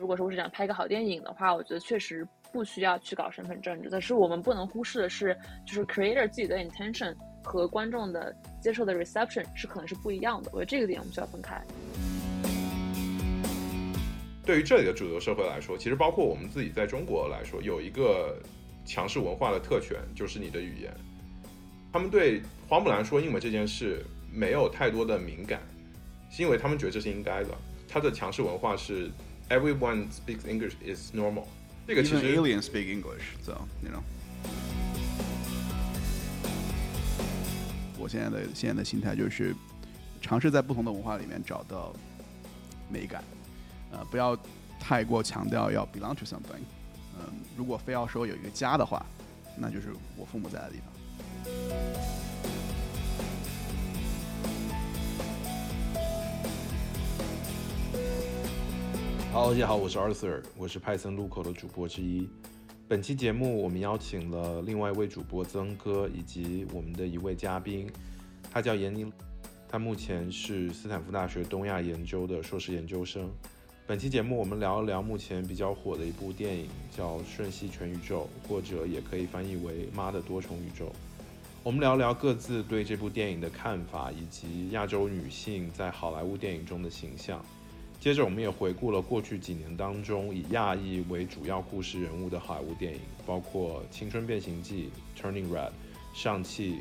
如果说我是想拍个好电影的话，我觉得确实不需要去搞身份政治。但是我们不能忽视的是，就是 creator 自己的 intention 和观众的接受的 reception 是可能是不一样的。我觉得这个点我们需要分开。对于这里的主流社会来说，其实包括我们自己在中国来说，有一个强势文化的特权，就是你的语言。他们对花木兰说英文这件事没有太多的敏感，是因为他们觉得这是应该的。他的强势文化是。Everyone speaks English is normal。这个其实 aliens speak English, so you know。我现在的现在的心态就是尝试在不同的文化里面找到美感，呃，不要太过强调要 belong to something。嗯，如果非要说有一个家的话，那就是我父母在的地方。好，大家好，我是 Arthur，我是派森路口的主播之一。本期节目我们邀请了另外一位主播曾哥，以及我们的一位嘉宾，他叫闫妮，他目前是斯坦福大学东亚研究的硕士研究生。本期节目我们聊一聊目前比较火的一部电影，叫《瞬息全宇宙》，或者也可以翻译为《妈的多重宇宙》。我们聊聊各自对这部电影的看法，以及亚洲女性在好莱坞电影中的形象。接着，我们也回顾了过去几年当中以亚裔为主要故事人物的好莱坞电影，包括《青春变形记》（Turning Red）、《上汽》、《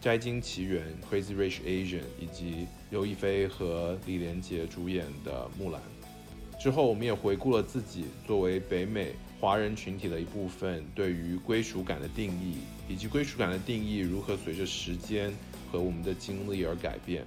摘金奇缘》（Crazy Rich Asian） 以及刘亦菲和李连杰主演的《木兰》。之后，我们也回顾了自己作为北美华人群体的一部分对于归属感的定义，以及归属感的定义如何随着时间和我们的经历而改变。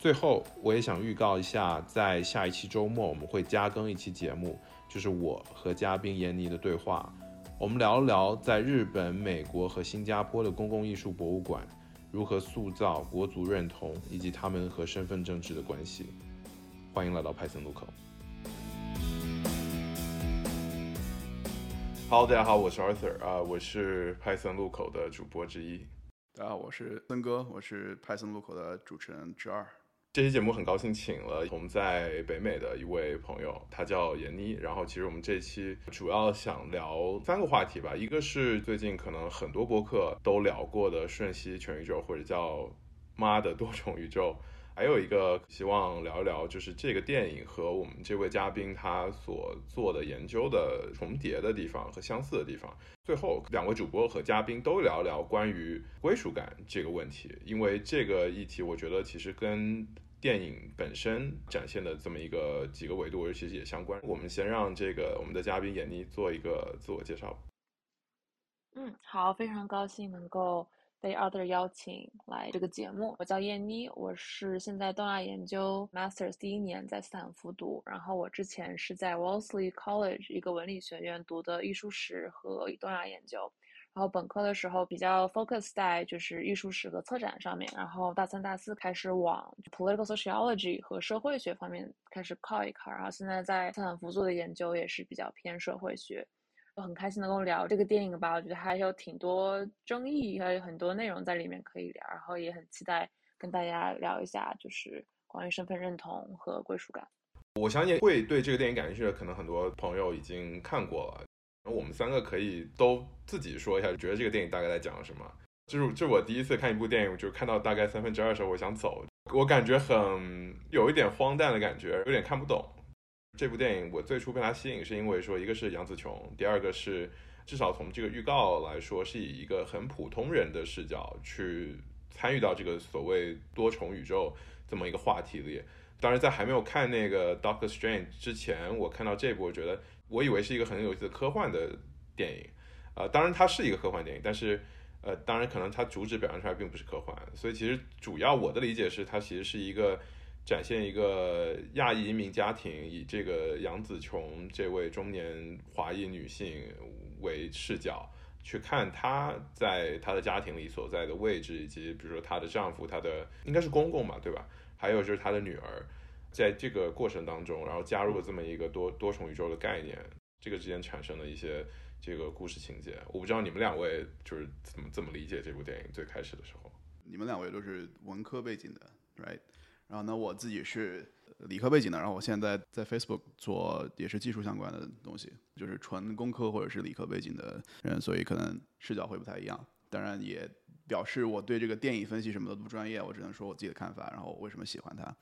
最后，我也想预告一下，在下一期周末我们会加更一期节目，就是我和嘉宾闫妮的对话。我们聊一聊在日本、美国和新加坡的公共艺术博物馆如何塑造国族认同，以及他们和身份政治的关系。欢迎来到派森路口。Hello，大家好，我是 Arthur 啊，我是派森路口的主播之一。大家好，我是森哥，我是派森路口的主持人之二。这期节目很高兴请了我们在北美的一位朋友，他叫闫妮。然后其实我们这期主要想聊三个话题吧，一个是最近可能很多播客都聊过的瞬息全宇宙，或者叫妈的多重宇宙。还有一个希望聊一聊，就是这个电影和我们这位嘉宾他所做的研究的重叠的地方和相似的地方。最后，两位主播和嘉宾都聊聊关于归属感这个问题，因为这个议题，我觉得其实跟电影本身展现的这么一个几个维度，其实也相关。我们先让这个我们的嘉宾闫妮做一个自我介绍。嗯，好，非常高兴能够。被 other 邀请来这个节目，我叫燕妮，我是现在东亚研究 masters 第一年在斯坦福读，然后我之前是在 Wellesley College 一个文理学院读的艺术史和东亚研究，然后本科的时候比较 focus 在就是艺术史和策展上面，然后大三大四开始往 political sociology 和社会学方面开始靠一靠，然后现在在斯坦福做的研究也是比较偏社会学。很开心能够聊这个电影吧，我觉得还有挺多争议，还有很多内容在里面可以聊，然后也很期待跟大家聊一下，就是关于身份认同和归属感。我相信会对这个电影感兴趣的，可能很多朋友已经看过了。那我们三个可以都自己说一下，觉得这个电影大概在讲什么？就是这是我第一次看一部电影，就看到大概三分之二的时候，我想走，我感觉很有一点荒诞的感觉，有点看不懂。这部电影我最初被它吸引，是因为说一个是杨紫琼，第二个是至少从这个预告来说，是以一个很普通人的视角去参与到这个所谓多重宇宙这么一个话题里。当然，在还没有看那个 Doctor Strange 之前，我看到这部，我觉得我以为是一个很有意思的科幻的电影。呃，当然它是一个科幻电影，但是呃，当然可能它主旨表现出来并不是科幻。所以其实主要我的理解是，它其实是一个。展现一个亚裔移民家庭以这个杨紫琼这位中年华裔女性为视角。去看她在她的家庭里所在的位置，以及比如说她的丈夫，她的应该是公公嘛，对吧？还有就是她的女儿，在这个过程当中，然后加入了这么一个多多重宇宙的概念，这个之间产生了一些这个故事情节。我不知道你们两位就是怎么怎么理解这部电影最开始的时候。你们两位都是文科背景的，right？然后呢，我自己是。理科背景的，然后我现在在 Facebook 做也是技术相关的东西，就是纯工科或者是理科背景的人，所以可能视角会不太一样。当然也表示我对这个电影分析什么的不专业，我只能说我自己的看法，然后我为什么喜欢它。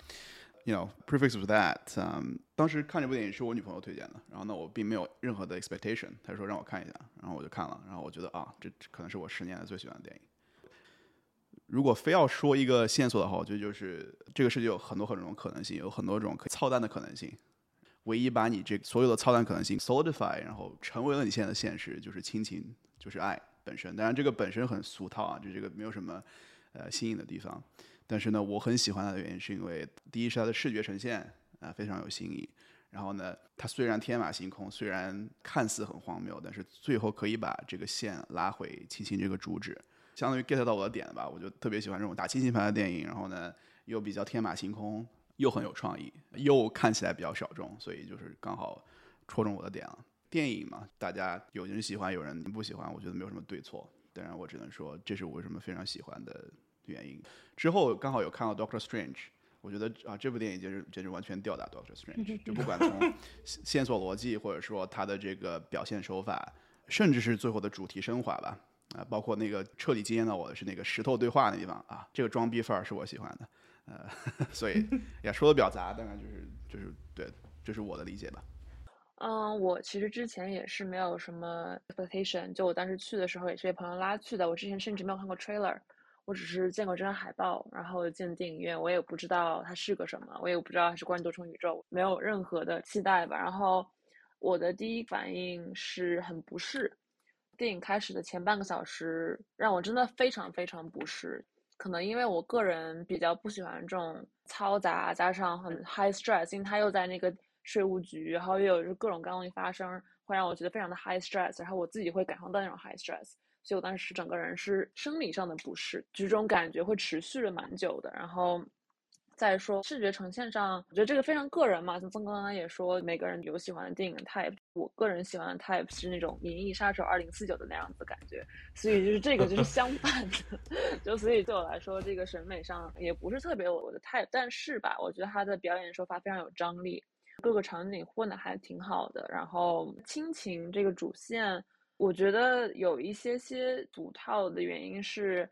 You know, prefix with that，嗯，当时看这部电影是我女朋友推荐的，然后呢，我并没有任何的 expectation，她说让我看一下，然后我就看了，然后我觉得啊，这可能是我十年来最喜欢的电影。如果非要说一个线索的话，我觉得就是这个世界有很多很多种可能性，有很多种可操蛋的可能性。唯一把你这所有的操蛋可能性 solidify，然后成为了你现在的现实，就是亲情，就是爱本身。当然，这个本身很俗套啊，就这个没有什么呃新颖的地方。但是呢，我很喜欢它的原因是因为，第一是它的视觉呈现啊非常有新意。然后呢，它虽然天马行空，虽然看似很荒谬，但是最后可以把这个线拉回亲情这个主旨。相当于 get 到我的点了吧？我就特别喜欢这种打亲情牌的电影，然后呢又比较天马行空，又很有创意，又看起来比较小众，所以就是刚好戳中我的点了。电影嘛，大家有人喜欢，有人不喜欢，我觉得没有什么对错。当然，我只能说这是我为什么非常喜欢的原因。之后刚好有看到 Doctor Strange，我觉得啊这部电影简直简直完全吊打 Doctor Strange，就不管从线索逻辑，或者说它的这个表现手法，甚至是最后的主题升华吧。啊，包括那个彻底惊艳到我的是那个石头对话那地方啊，这个装逼范儿是我喜欢的，呃，所以 也说的比较杂，当然就是就是对，这是我的理解吧。嗯，我其实之前也是没有什么 expectation，就我当时去的时候也是被朋友拉去的，我之前甚至没有看过 trailer，我只是见过这张海报，然后进电影院，我也不知道它是个什么，我也不知道它是关于多重宇宙，没有任何的期待吧。然后我的第一反应是很不适。电影开始的前半个小时让我真的非常非常不适，可能因为我个人比较不喜欢这种嘈杂，加上很 high stress，因为他又在那个税务局，然后又有各种各样的发生，会让我觉得非常的 high stress，然后我自己会感受到那种 high stress，所以我当时整个人是生理上的不适，就这种感觉会持续了蛮久的，然后。再说视觉呈现上，我觉得这个非常个人嘛。像曾刚刚也说，每个人有喜欢的电影 type。我个人喜欢的 type 是那种《银翼杀手2049》的那样子感觉，所以就是这个就是相反的。就所以对我来说，这个审美上也不是特别我的 type。但是吧，我觉得他的表演手法非常有张力，各个场景混的还挺好的。然后亲情这个主线，我觉得有一些些俗套的原因是。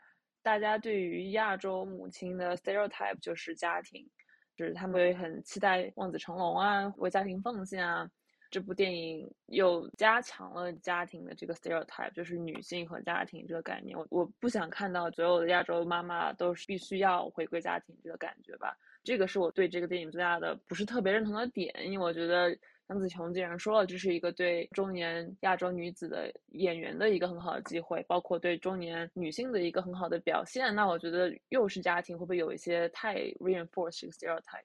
大家对于亚洲母亲的 stereotype 就是家庭，就是他们会很期待望子成龙啊，为家庭奉献啊。这部电影又加强了家庭的这个 stereotype，就是女性和家庭这个概念。我我不想看到所有的亚洲妈妈都是必须要回归家庭这个感觉吧。这个是我对这个电影最大的不是特别认同的点，因为我觉得。杨紫琼既然说了，这是一个对中年亚洲女子的演员的一个很好的机会，包括对中年女性的一个很好的表现。那我觉得又是家庭，会不会有一些太 reinforce 这个 stereotype？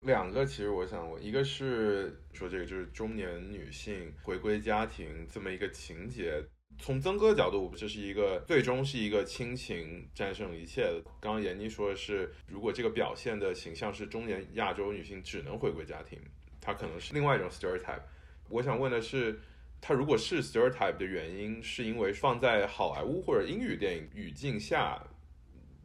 两个，其实我想，过一个是说这个就是中年女性回归家庭这么一个情节。从曾哥的角度，这是一个最终是一个亲情战胜一切的。刚刚闫妮说的是，如果这个表现的形象是中年亚洲女性只能回归家庭，它可能是另外一种 stereotype。我想问的是，它如果是 stereotype 的原因，是因为放在好莱坞或者英语电影语境下，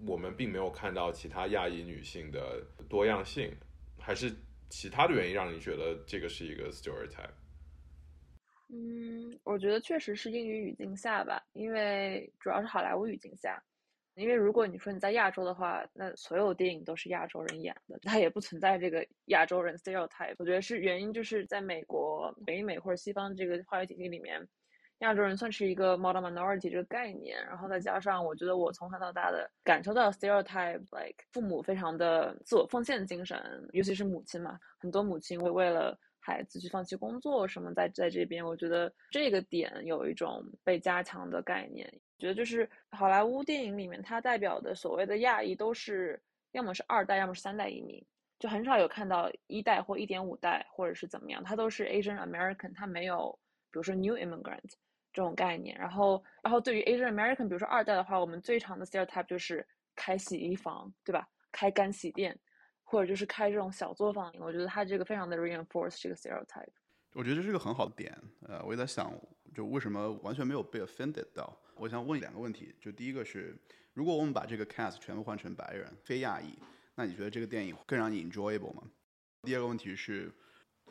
我们并没有看到其他亚裔女性的多样性，还是其他的原因让你觉得这个是一个 stereotype？嗯，我觉得确实是英语语境下吧，因为主要是好莱坞语境下。因为如果你说你在亚洲的话，那所有电影都是亚洲人演的，它也不存在这个亚洲人 stereotype。我觉得是原因就是在美国、北美或者西方这个话语体系里面，亚洲人算是一个 model minority 这个概念。然后再加上我觉得我从小到大的感受到 stereotype，like 父母非常的自我奉献精神，尤其是母亲嘛，很多母亲会为了。孩子去放弃工作什么，在在这边，我觉得这个点有一种被加强的概念。觉得就是好莱坞电影里面，它代表的所谓的亚裔都是要么是二代，要么是三代移民，就很少有看到一代或一点五代或者是怎么样，他都是 Asian American，他没有比如说 New Immigrant 这种概念。然后，然后对于 Asian American，比如说二代的话，我们最常的 stereotype 就是开洗衣房，对吧？开干洗店，或者就是开这种小作坊。我觉得他这个非常的 reinforce 这个 stereotype。我觉得这是个很好的点。呃，我也在想，就为什么完全没有被 offended 到？我想问两个问题。就第一个是，如果我们把这个 cast 全部换成白人、非亚裔，那你觉得这个电影更让你 enjoyable 吗？第二个问题是，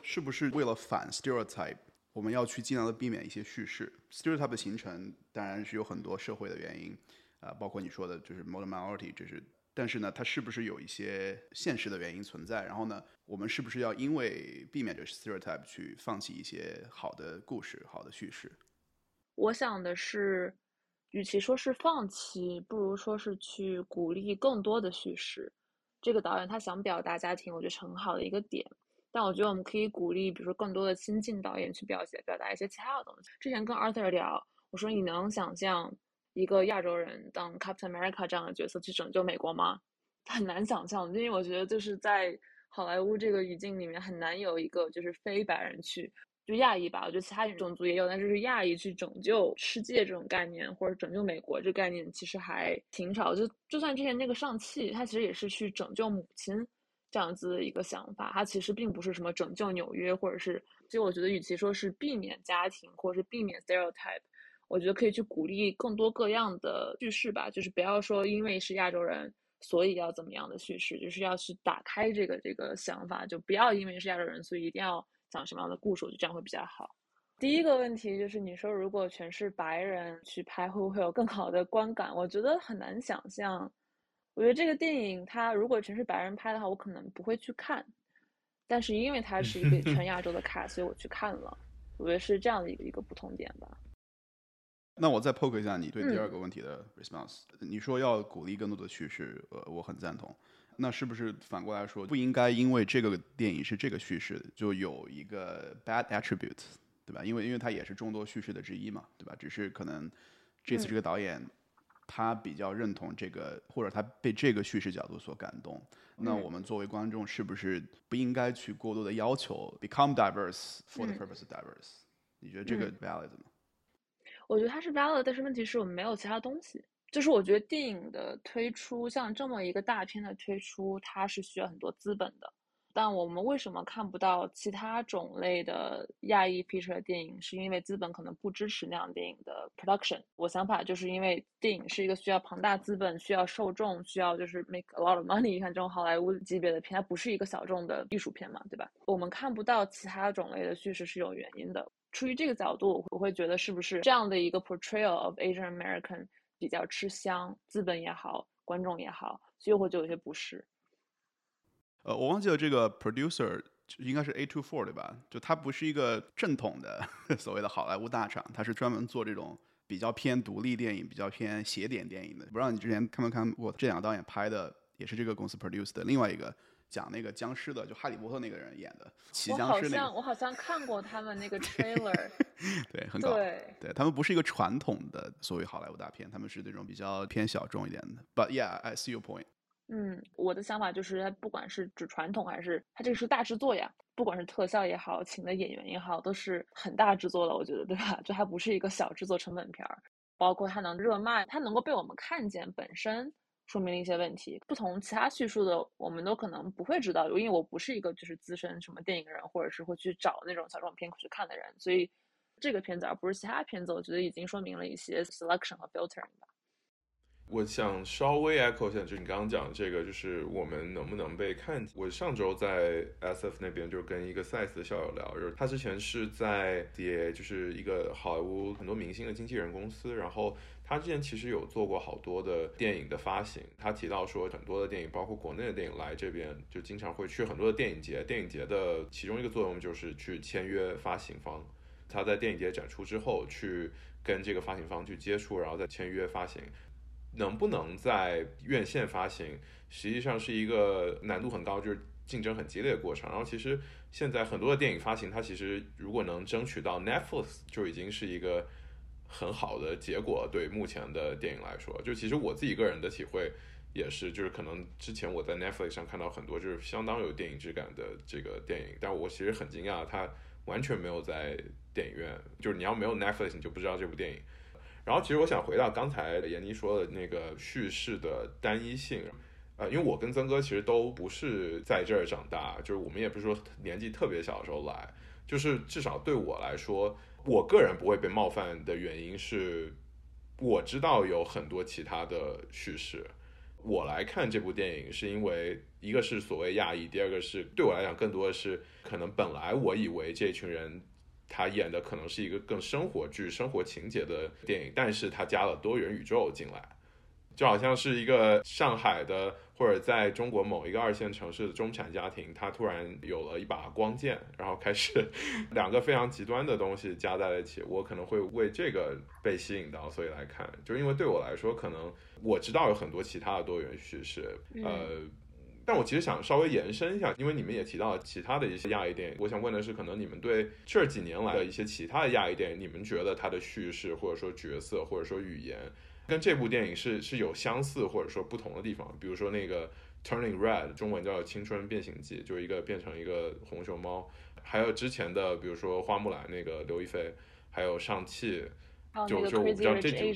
是不是为了反 stereotype，我们要去尽量的避免一些叙事？stereotype 的形成当然是有很多社会的原因，啊，包括你说的就是 modern minority，这是。但是呢，它是不是有一些现实的原因存在？然后呢，我们是不是要因为避免这 stereotype 去放弃一些好的故事、好的叙事？我想的是，与其说是放弃，不如说是去鼓励更多的叙事。这个导演他想表达家庭，我觉得是很好的一个点。但我觉得我们可以鼓励，比如说更多的新晋导演去表现、表达一些其他的东西。之前跟 Arthur 聊，我说你能想象？一个亚洲人当 Captain America 这样的角色去拯救美国吗？很难想象，因为我觉得就是在好莱坞这个语境里面很难有一个就是非白人去就亚裔吧。我觉得其他种族也有，但是是亚裔去拯救世界这种概念或者拯救美国这概念其实还挺少。就就算之前那个上汽，他其实也是去拯救母亲这样子的一个想法，他其实并不是什么拯救纽约或者是。就我觉得与其说是避免家庭或者是避免 stereotype。我觉得可以去鼓励更多各样的叙事吧，就是不要说因为是亚洲人，所以要怎么样的叙事，就是要去打开这个这个想法，就不要因为是亚洲人，所以一定要讲什么样的故事，我觉得这样会比较好。第一个问题就是你说如果全是白人去拍，会不会有更好的观感？我觉得很难想象。我觉得这个电影它如果全是白人拍的话，我可能不会去看，但是因为它是一个全 亚洲的卡，所以我去看了。我觉得是这样的一个一个不同点吧。那我再 poke 一下你对第二个问题的 response。你说要鼓励更多的叙事，呃，我很赞同。那是不是反过来说，不应该因为这个电影是这个叙事，就有一个 bad attribute，对吧？因为因为它也是众多叙事的之一嘛，对吧？只是可能这次这个导演他比较认同这个，或者他被这个叙事角度所感动。那我们作为观众，是不是不应该去过多的要求 become diverse for the purpose of diverse？你觉得这个 valid 吗？我觉得它是 valid，但是问题是我们没有其他东西。就是我觉得电影的推出，像这么一个大片的推出，它是需要很多资本的。但我们为什么看不到其他种类的亚裔 feature 电影？是因为资本可能不支持那样电影的 production。我想法就是因为电影是一个需要庞大资本、需要受众、需要就是 make a lot of money，像这种好莱坞级别的片，它不是一个小众的艺术片嘛，对吧？我们看不到其他种类的叙事是有原因的。出于这个角度，我会觉得是不是这样的一个 portrayal of Asian American 比较吃香，资本也好，观众也好，所以我会觉得有些不适。呃，我忘记了这个 producer 应该是 A Two Four 对吧？就他不是一个正统的 所谓的好莱坞大厂，他是专门做这种比较偏独立电影、比较偏邪典电影的。不知道你之前看没看过这两个导演拍的，也是这个公司 produce 的另外一个。讲那个僵尸的，就哈利波特那个人演的骑僵尸那个，我好像看过他们那个 trailer，对，很搞，对他们不是一个传统的所谓好莱坞大片，他们是那种比较偏小众一点的。But yeah, I see your point。嗯，我的想法就是，不管是指传统还是它这个是大制作呀，不管是特效也好，请的演员也好，都是很大制作的，我觉得对吧？就还不是一个小制作成本片儿，包括它能热卖，它能够被我们看见本身。说明了一些问题，不同其他叙述的，我们都可能不会知道，因为我不是一个就是资深什么电影人，或者是会去找那种小众片去看的人，所以这个片子而不是其他片子，我觉得已经说明了一些 selection 和 filtering 吧。我想稍微 echo 一下，就是你刚刚讲的这个，就是我们能不能被看。我上周在 SF 那边就跟一个 size 的校友聊，就是他之前是在 DA，就是一个好莱坞很多明星的经纪人公司，然后他之前其实有做过好多的电影的发行。他提到说，很多的电影，包括国内的电影来这边，就经常会去很多的电影节。电影节的其中一个作用就是去签约发行方。他在电影节展出之后，去跟这个发行方去接触，然后再签约发行。能不能在院线发行，实际上是一个难度很高，就是竞争很激烈的过程。然后其实现在很多的电影发行，它其实如果能争取到 Netflix，就已经是一个很好的结果。对目前的电影来说，就其实我自己个人的体会，也是，就是可能之前我在 Netflix 上看到很多就是相当有电影质感的这个电影，但我其实很惊讶，它完全没有在电影院，就是你要没有 Netflix 你就不知道这部电影。然后其实我想回到刚才闫妮说的那个叙事的单一性，呃，因为我跟曾哥其实都不是在这儿长大，就是我们也不是说年纪特别小的时候来，就是至少对我来说，我个人不会被冒犯的原因是，我知道有很多其他的叙事。我来看这部电影，是因为一个是所谓亚裔，第二个是对我来讲更多的是可能本来我以为这群人他演的可能是一个更生活剧、生活情节的电影，但是他加了多元宇宙进来，就好像是一个上海的或者在中国某一个二线城市的中产家庭，他突然有了一把光剑，然后开始两个非常极端的东西加在了一起，我可能会为这个被吸引到，所以来看，就因为对我来说可能。我知道有很多其他的多元叙事，呃，但我其实想稍微延伸一下，因为你们也提到了其他的一些亚裔电影，我想问的是，可能你们对这几年来的一些其他的亚裔电影，你们觉得它的叙事或者说角色或者说语言，跟这部电影是是有相似或者说不同的地方？比如说那个 Turning Red，中文叫《青春变形记》，就一个变成一个红熊猫，还有之前的，比如说花木兰那个刘亦菲，还有上汽，就就我不知道这几。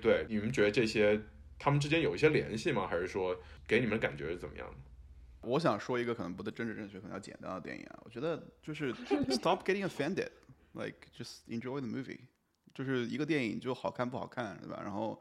对，你们觉得这些他们之间有一些联系吗？还是说给你们感觉是怎么样的？我想说一个可能不太政治正确、可能要简单的电影啊。我觉得就是 stop getting offended，like just enjoy the movie。就是一个电影就好看不好看，对吧？然后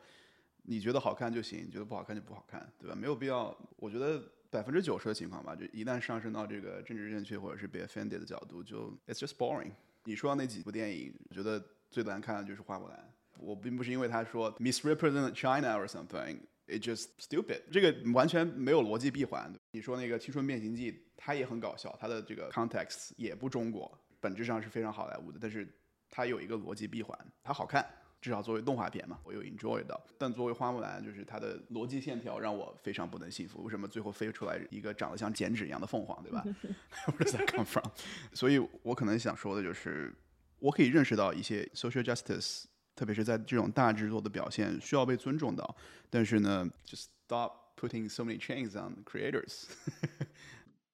你觉得好看就行，觉得不好看就不好看，对吧？没有必要。我觉得百分之九十的情况吧，就一旦上升到这个政治正确或者是被 offended 的角度，就 it's just boring。你说那几部电影，我觉得最难看的就是《花木兰》。我并不是因为他说 misrepresent China or something，it's just stupid。这个完全没有逻辑闭环。你说那个《青春变形记》，它也很搞笑，它的这个 context 也不中国，本质上是非常好莱坞的，但是它有一个逻辑闭环，它好看，至少作为动画片嘛，我有 enjoy 到。但作为花木兰，就是它的逻辑线条让我非常不能信服。为什么最后飞出来一个长得像剪纸一样的凤凰，对吧？Where does that come from？所以我可能想说的就是，我可以认识到一些 social justice。特别是在这种大制作的表现需要被尊重到，但是呢，just stop putting so many chains on creators。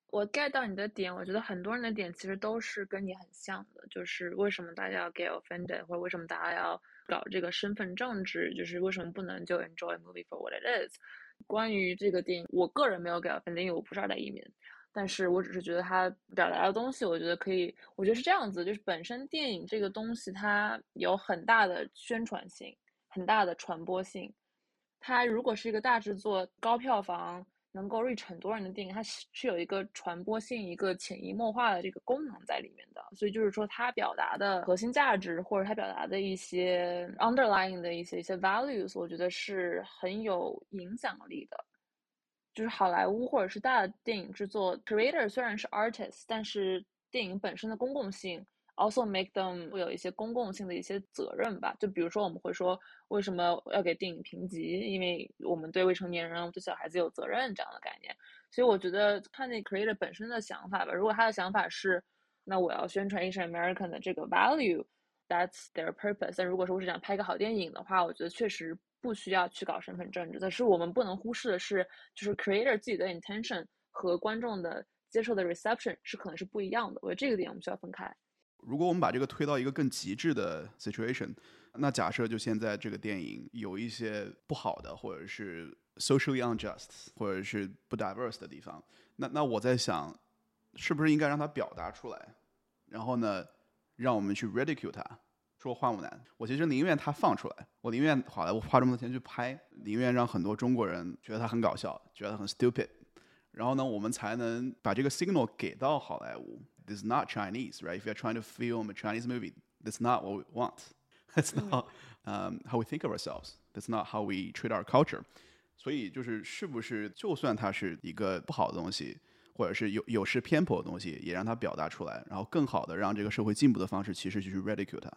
我 get 到你的点，我觉得很多人的点其实都是跟你很像的，就是为什么大家要 get offended，或者为什么大家要搞这个身份政治，就是为什么不能就 enjoy movie for what it is。关于这个电影，我个人没有 get offended，因为我不是二代移民。但是我只是觉得他表达的东西，我觉得可以，我觉得是这样子，就是本身电影这个东西它有很大的宣传性，很大的传播性。它如果是一个大制作、高票房、能够 reach 很多人的电影，它是是有一个传播性、一个潜移默化的这个功能在里面的。所以就是说，它表达的核心价值，或者它表达的一些 underlying 的一些一些 values，我觉得是很有影响力的。就是好莱坞或者是大的电影制作，creator 虽然是 artist，但是电影本身的公共性 also make them 会有一些公共性的一些责任吧。就比如说我们会说为什么要给电影评级，因为我们对未成年人、对小孩子有责任这样的概念。所以我觉得看那 creator 本身的想法吧。如果他的想法是，那我要宣传 Asian American 的这个 value，that's their purpose。但如果说我是想拍个好电影的话，我觉得确实。不需要去搞身份政治，但是我们不能忽视的是，就是 creator 自己的 intention 和观众的接受的 reception 是可能是不一样的。我觉得这个点我们需要分开。如果我们把这个推到一个更极致的 situation，那假设就现在这个电影有一些不好的，或者是 socially unjust，或者是不 diverse 的地方，那那我在想，是不是应该让它表达出来，然后呢，让我们去 ridicule 它？说花木兰，我其实宁愿他放出来，我宁愿好莱坞花这么多钱去拍，宁愿让很多中国人觉得他很搞笑，觉得很 stupid，然后呢，我们才能把这个 signal 给到好莱坞。This is not Chinese, right? If you're trying to film a Chinese movie, that's not what we want. That's not um, how we think of ourselves. That's not how we treat our culture. 所以就是是不是就算它是一个不好的东西，或者是有有失偏颇的东西，也让它表达出来，然后更好的让这个社会进步的方式，其实就是 ridicule 它。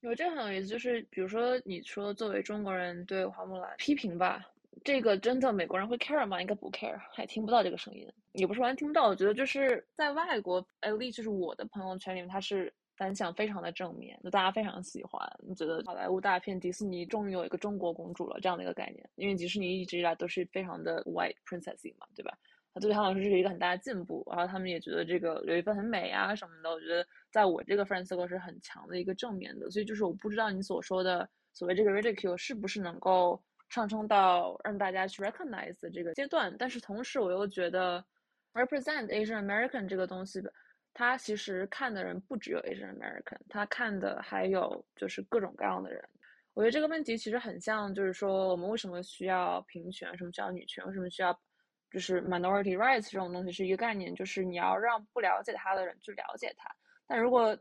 有这很有意思，就是比如说你说作为中国人对花木兰批评吧，这个真的美国人会 care 吗？应该不 care，还听不到这个声音，也不是完全听不到。我觉得就是在外国，at least 就是我的朋友圈里面，他是反响非常的正面，就大家非常喜欢，觉得好莱坞大片迪士尼终于有一个中国公主了这样的一个概念，因为迪士尼一直以来都是非常的 white princessy 嘛，对吧？他对他们来说是一个很大的进步，然后他们也觉得这个刘亦菲很美啊什么的，我觉得在我这个 friend circle 是很强的一个正面的，所以就是我不知道你所说的所谓这个 ridicule 是不是能够上升到让大家去 recognize 这个阶段，但是同时我又觉得 represent Asian American 这个东西，它其实看的人不只有 Asian American，他看的还有就是各种各样的人。我觉得这个问题其实很像，就是说我们为什么需要平权，什么需要女权，为什么需要。就是 minority rights 这种东西是一个概念，就是你要让不了解他的人去了解他。但如果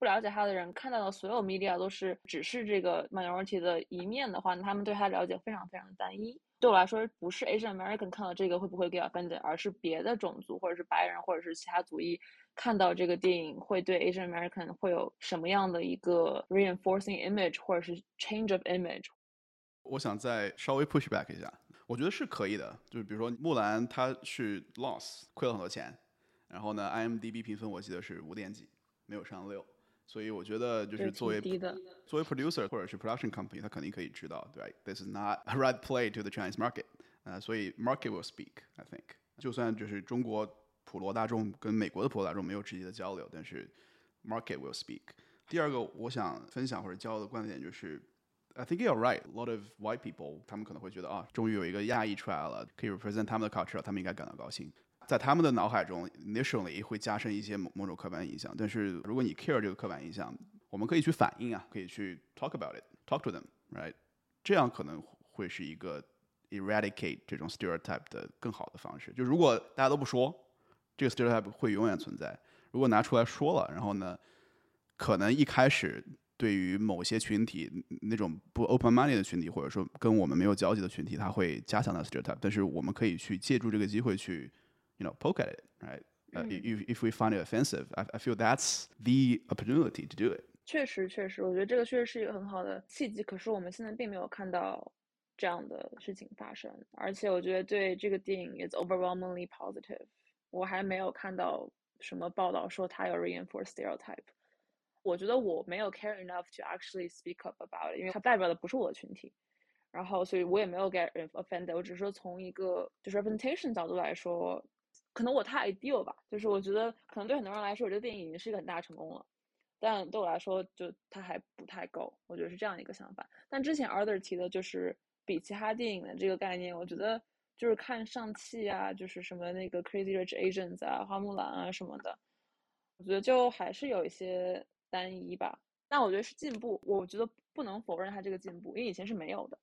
不了解他的人看到的所有 media 都是只是这个 minority 的一面的话，他们对他了解非常非常单一。对我来说，不是 Asian American 看到这个会不会 get offended，而是别的种族或者是白人或者是其他族裔看到这个电影会对 Asian American 会有什么样的一个 reinforcing image 或者是 change of image。我想再稍微 push back 一下。我觉得是可以的，就是比如说木兰，它是 loss 亏了很多钱，然后呢，IMDB 评分我记得是五点几，没有上六，所以我觉得就是作为作为 producer 或者是 production company，他肯定可以知道，对，this is not a right play to the Chinese market，呃，所以 market will speak，I think，就算就是中国普罗大众跟美国的普罗大众没有直接的交流，但是 market will speak。第二个我想分享或者交流的观点就是。I think you're right. A lot of white people，他们可能会觉得啊，终于有一个亚裔出来了，可以 represent 他们的 culture，他们应该感到高兴。在他们的脑海中，initially 会加深一些某某种刻板印象。但是如果你 care 这个刻板印象，我们可以去反映啊，可以去 talk about it，talk to them，right？这样可能会是一个 eradicate 这种 stereotype 的更好的方式。就如果大家都不说，这个 stereotype 会永远存在。如果拿出来说了，然后呢，可能一开始。对于某些群体，那种不 open money 的群体，或者说跟我们没有交集的群体，他会加强那 stereotype。但是我们可以去借助这个机会去 ，you know poke at it，right？呃，if if we find it offensive，I I feel that's the opportunity to do it。确实，确实，我觉得这个确实是一个很好的契机。可是我们现在并没有看到这样的事情发生，而且我觉得对这个电影 is overwhelmingly positive。我还没有看到什么报道说它有 reinforce stereotype。我觉得我没有 care enough to actually speak up about it，因为它代表的不是我的群体，然后所以我也没有 get offended。我只是说从一个就是 representation 角度来说， 可能我太 ideal 吧，就是我觉得可能对很多人来说，我这个电影已经是一个很大成功了，但对我来说就它还不太够，我觉得是这样一个想法。但之前 Arthur 提的就是比其他电影的这个概念，我觉得就是看上汽啊，就是什么那个 Crazy Rich Asians 啊、花木兰啊什么的，我觉得就还是有一些。单一吧，但我觉得是进步。我觉得不能否认它这个进步，因为以前是没有的。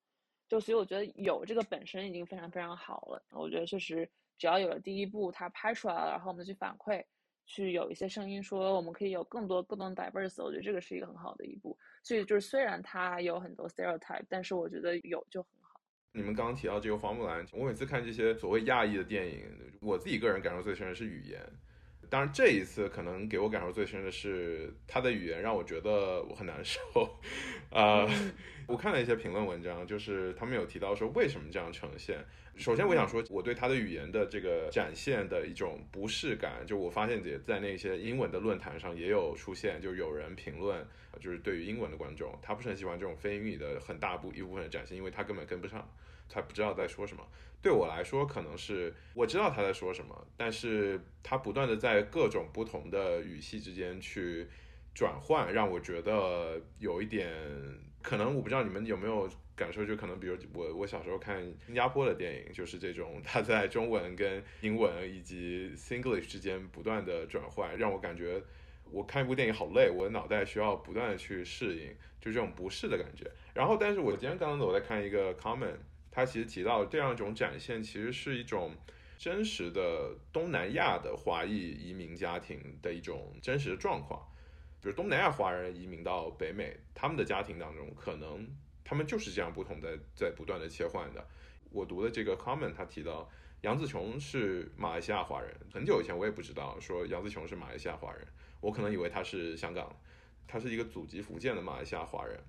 就所以我觉得有这个本身已经非常非常好了。我觉得确实只要有了第一步，它拍出来了，然后我们去反馈，去有一些声音说我们可以有更多更多 diverse，我觉得这个是一个很好的一步。所以就是虽然它有很多 stereotype，但是我觉得有就很好。你们刚刚提到这个花木兰，我每次看这些所谓亚裔的电影，我自己个人感受最深的是语言。当然，这一次可能给我感受最深的是他的语言让我觉得我很难受。呃，我看了一些评论文章，就是他们有提到说为什么这样呈现。首先，我想说我对他的语言的这个展现的一种不适感，就我发现也在那些英文的论坛上也有出现，就有人评论，就是对于英文的观众，他不是很喜欢这种非英语的很大部一部分的展现，因为他根本跟不上，他不知道在说什么。对我来说，可能是我知道他在说什么，但是他不断的在各种不同的语系之间去转换，让我觉得有一点可能。我不知道你们有没有感受，就可能比如我我小时候看新加坡的电影，就是这种他在中文跟英文以及 Singlish 之间不断的转换，让我感觉我看一部电影好累，我的脑袋需要不断的去适应，就这种不适的感觉。然后，但是我今天刚刚我在看一个 comment。他其实提到这样一种展现，其实是一种真实的东南亚的华裔移民家庭的一种真实的状况。比如东南亚华人移民到北美，他们的家庭当中，可能他们就是这样不同的在不断的切换的。我读的这个 comment，他提到杨紫琼是马来西亚华人，很久以前我也不知道说杨紫琼是马来西亚华人，我可能以为他是香港，他是一个祖籍福建的马来西亚华人。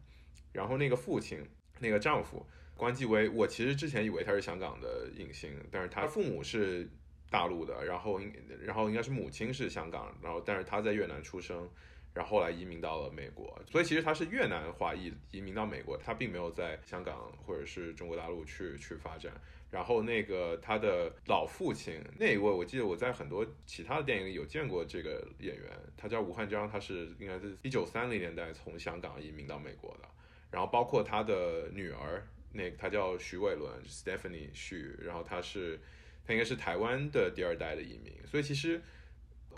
然后那个父亲，那个丈夫。关继威，我其实之前以为他是香港的影星，但是他父母是大陆的，然后然后应该是母亲是香港，然后但是他在越南出生，然后来移民到了美国，所以其实他是越南华裔移民到美国，他并没有在香港或者是中国大陆去去发展。然后那个他的老父亲那一位，我记得我在很多其他的电影里有见过这个演员，他叫吴汉章，他是应该是一九三零年代从香港移民到美国的。然后包括他的女儿，那他叫徐伟伦 （Stephanie 徐），然后他是他应该是台湾的第二代的移民。所以其实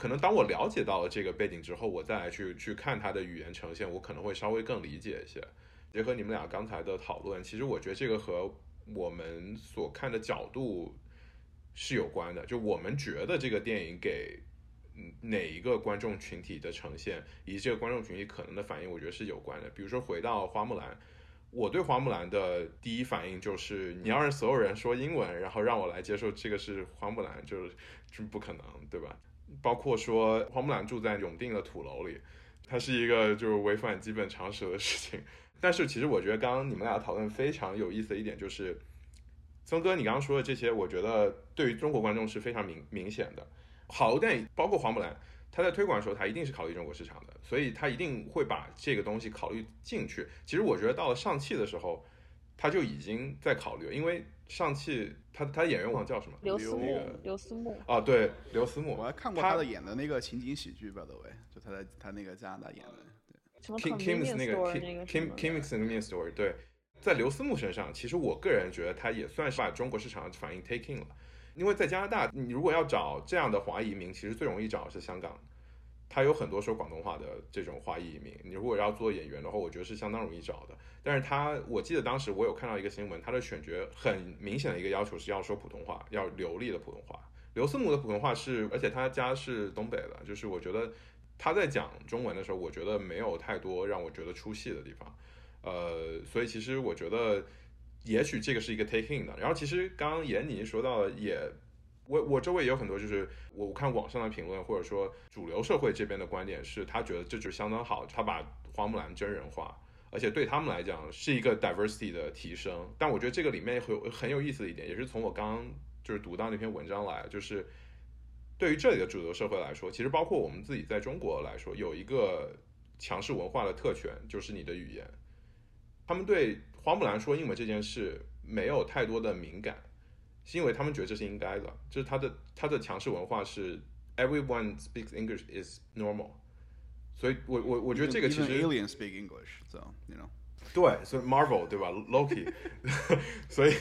可能当我了解到了这个背景之后，我再来去去看他的语言呈现，我可能会稍微更理解一些。结合你们俩刚才的讨论，其实我觉得这个和我们所看的角度是有关的，就我们觉得这个电影给哪一个观众群体的呈现，以及这个观众群体可能的反应，我觉得是有关的。比如说回到花木兰，我对花木兰的第一反应就是，你要让所有人说英文，然后让我来接受这个是花木兰，就是这不可能，对吧？包括说花木兰住在永定的土楼里，它是一个就是违反基本常识的事情。但是其实我觉得刚刚你们俩讨论非常有意思的一点就是，曾哥你刚刚说的这些，我觉得对于中国观众是非常明明显的。好的电影，包括花木兰，他在推广的时候，他一定是考虑中国市场的，所以他一定会把这个东西考虑进去。其实我觉得到了上汽的时候，他就已经在考虑，因为上汽他他演员忘了叫什么，刘思慕，刘思慕啊，对，刘思慕，我还看过他的演的那个情景喜剧，by the way，就他在他那个加拿大演的。Kim Kim's 那个 Kim Kim's 那个 Main Story，对，在刘思慕身上，其实我个人觉得他也算是把中国市场反应 take in 了。因为在加拿大，你如果要找这样的华裔移民，其实最容易找的是香港，他有很多说广东话的这种华裔移民。你如果要做演员的话，我觉得是相当容易找的。但是他，我记得当时我有看到一个新闻，他的选角很明显的一个要求是要说普通话，要流利的普通话。刘思慕的普通话是，而且他家是东北的，就是我觉得。他在讲中文的时候，我觉得没有太多让我觉得出戏的地方，呃，所以其实我觉得，也许这个是一个 taking 的。然后其实刚刚闫妮说到，也 我我周围也有很多，就是我看网上的评论，或者说主流社会这边的观点是，他觉得这就相当好，他把花木兰真人化，而且对他们来讲是一个 diversity 的提升。但我觉得这个里面很有很有意思的一点，也是从我刚就是读到那篇文章来，就是。对于这里的主流社会来说，其实包括我们自己在中国来说，有一个强势文化的特权，就是你的语言。他们对花木兰说英文这件事没有太多的敏感，是因为他们觉得这是应该的。就是他的他的强势文化是 everyone speaks English is normal。所以我我我觉得这个其实 alien speak English，so you know。对，所以 Marvel 对吧？Loki，所以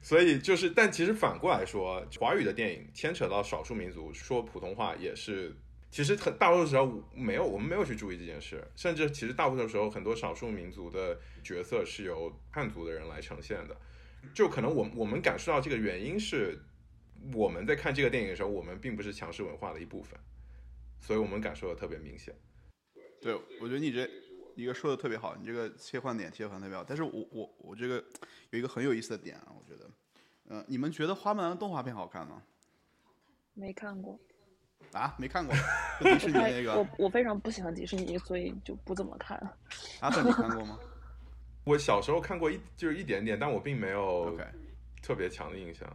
所以就是，但其实反过来说，华语的电影牵扯到少数民族说普通话也是，其实很大多数时候没有，我们没有去注意这件事，甚至其实大部分时候很多少数民族的角色是由汉族的人来呈现的，就可能我我们感受到这个原因是我们在看这个电影的时候，我们并不是强势文化的一部分，所以我们感受的特别明显。对，我觉得你这。一个说的特别好，你这个切换点切换特别好。但是我我我这个有一个很有意思的点啊，我觉得，嗯，你们觉得花木兰的动画片好看吗？没看过。啊，没看过。迪士尼那个。我我非常不喜欢迪士尼，所以就不怎么看。阿粉你看过吗？我小时候看过一就是一点点，但我并没有特别强的印象。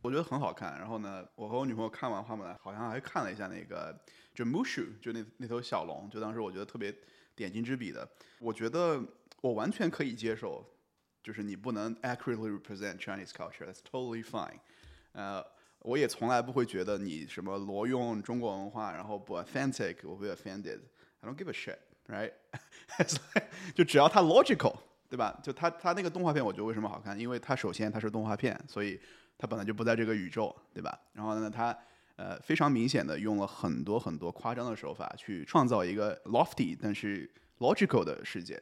我觉得很好看。然后呢，我和我女朋友看完花木兰，好像还看了一下那个就 Mushu，就那那头小龙，就当时我觉得特别。点睛之笔的，我觉得我完全可以接受，就是你不能 accurately represent Chinese culture，that's totally fine。呃，我也从来不会觉得你什么挪用中国文化，然后不 authentic，我会 offended。I don't give a shit，right？就只要它 logical，对吧？就它它那个动画片，我觉得为什么好看？因为它首先它是动画片，所以它本来就不在这个宇宙，对吧？然后呢，它呃，非常明显的用了很多很多夸张的手法去创造一个 lofty 但是 logical 的世界，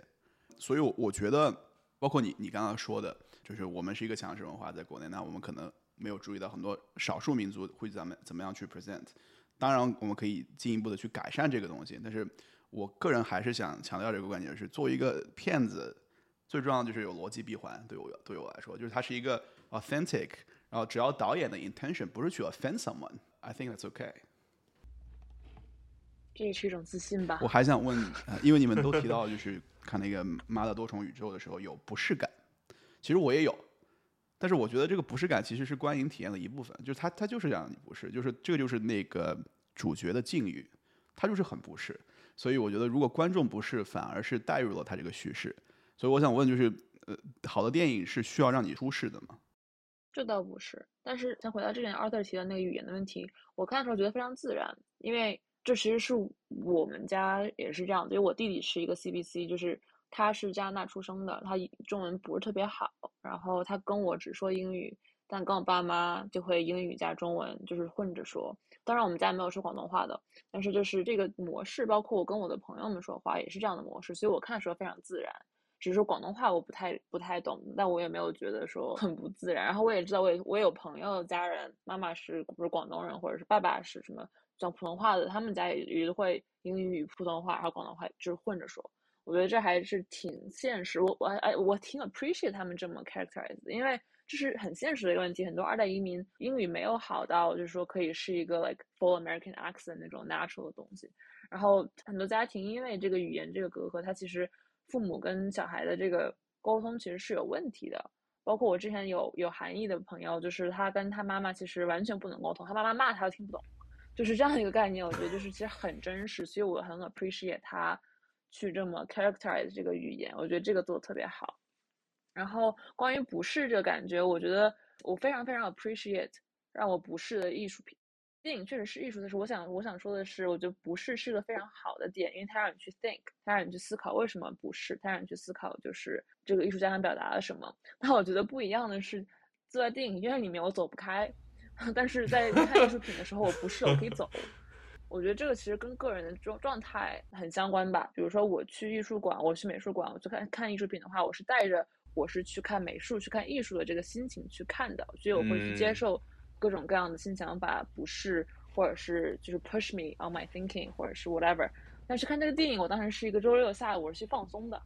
所以我我觉得，包括你你刚刚说的，就是我们是一个强势文化在国内，那我们可能没有注意到很多少数民族会怎么怎么样去 present。当然，我们可以进一步的去改善这个东西，但是我个人还是想强调这个观点，就是作为一个片子，最重要的就是有逻辑闭环。对我对我来说，就是它是一个 authentic，然后只要导演的 intention 不是去 offend someone。I think that's okay。这也是一种自信吧。我还想问，呃，因为你们都提到，就是看那个《妈的多重宇宙》的时候有不适感，其实我也有，但是我觉得这个不适感其实是观影体验的一部分，就是他他就是让你不适，就是这个就是那个主角的境遇，他就是很不适。所以我觉得如果观众不适，反而是带入了他这个叙事。所以我想问，就是呃，好的电影是需要让你舒适的吗？这倒不是，但是先回到之前 Arthur 提的那个语言的问题，我看的时候觉得非常自然，因为这其实是我们家也是这样，因为我弟弟是一个 CBC，就是他是加拿大出生的，他中文不是特别好，然后他跟我只说英语。但跟我爸妈就会英语加中文，就是混着说。当然我们家没有说广东话的，但是就是这个模式，包括我跟我的朋友们说话也是这样的模式，所以我看的时候非常自然。只是说广东话我不太不太懂，但我也没有觉得说很不自然。然后我也知道，我也我有朋友家人，妈妈是不是广东人，或者是爸爸是什么讲普通话的，他们家也也会英语普通话，然后广东话就是混着说。我觉得这还是挺现实。我我哎，我挺 appreciate 他们这么 characterize，因为。这是很现实的一个问题，很多二代移民英语没有好到，就是说可以是一个 like full American accent 那种 natural 的东西。然后很多家庭因为这个语言这个隔阂，他其实父母跟小孩的这个沟通其实是有问题的。包括我之前有有韩裔的朋友，就是他跟他妈妈其实完全不能沟通，他妈妈骂他都听不懂，就是这样一个概念。我觉得就是其实很真实，所以我很 appreciate 他去这么 characterize 这个语言，我觉得这个做的特别好。然后关于不适这个感觉，我觉得我非常非常 appreciate 让我不适的艺术品。电影确实是艺术，但是我想我想说的是，我觉得不是是个非常好的点，因为它让你去 think，它让你去思考为什么不是，它让你去思考就是这个艺术家想表达了什么。那我觉得不一样的是，坐在电影院里面我走不开，但是在看艺术品的时候我不是，我可以走。我觉得这个其实跟个人的状状态很相关吧。比如说我去艺术馆，我去美术馆，我去看看艺术品的话，我是带着。我是去看美术、去看艺术的这个心情去看的，所以我会去接受各种各样的新想法，不是或者是就是 push me on my thinking，或者是 whatever。但是看这个电影，我当时是一个周六下午，我是去放松的，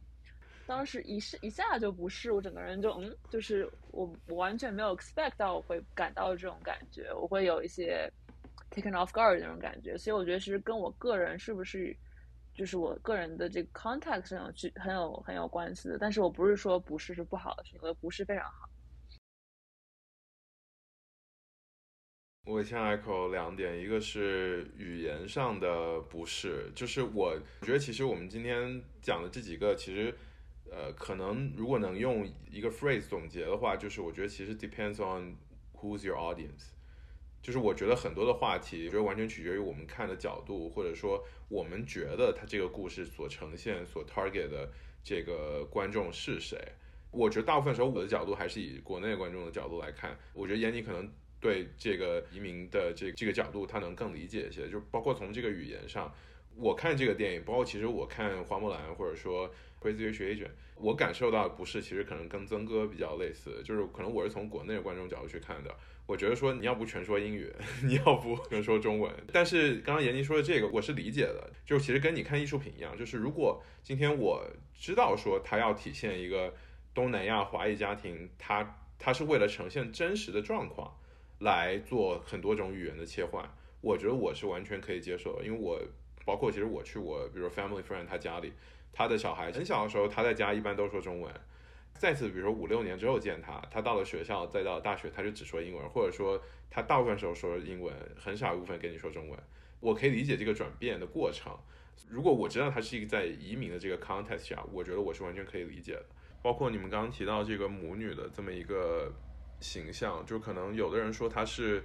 当时一是一下就不是，我整个人就嗯，就是我我完全没有 expect 到我会感到这种感觉，我会有一些 taken off guard 那种感觉，所以我觉得其实跟我个人是不是。就是我个人的这个 context 上去很有很有关系的，但是我不是说不是是不好的事情，我觉得不是非常好。我先 echo 两点，一个是语言上的不适，就是我觉得其实我们今天讲的这几个，其实呃，可能如果能用一个 phrase 总结的话，就是我觉得其实 depends on who's your audience。就是我觉得很多的话题，我觉得完全取决于我们看的角度，或者说我们觉得他这个故事所呈现、所 target 的这个观众是谁。我觉得大部分时候我的角度还是以国内观众的角度来看。我觉得闫妮可能对这个移民的这这个角度，他能更理解一些。就包括从这个语言上，我看这个电影，包括其实我看《花木兰》或者说《Crazy Rich Asian》，我感受到不是，其实可能跟曾哥比较类似，就是可能我是从国内的观众角度去看的。我觉得说你要不全说英语，你要不全说中文。但是刚刚闫妮说的这个，我是理解的。就其实跟你看艺术品一样，就是如果今天我知道说他要体现一个东南亚华裔家庭，他他是为了呈现真实的状况来做很多种语言的切换，我觉得我是完全可以接受。因为我包括其实我去我比如 family friend 他家里，他的小孩很小的时候，他在家一般都说中文。再次，比如说五六年之后见他，他到了学校，再到大学，他就只说英文，或者说他大部分时候说英文，很少一部分跟你说中文。我可以理解这个转变的过程。如果我知道他是一个在移民的这个 context 下，我觉得我是完全可以理解的。包括你们刚刚提到这个母女的这么一个形象，就可能有的人说它是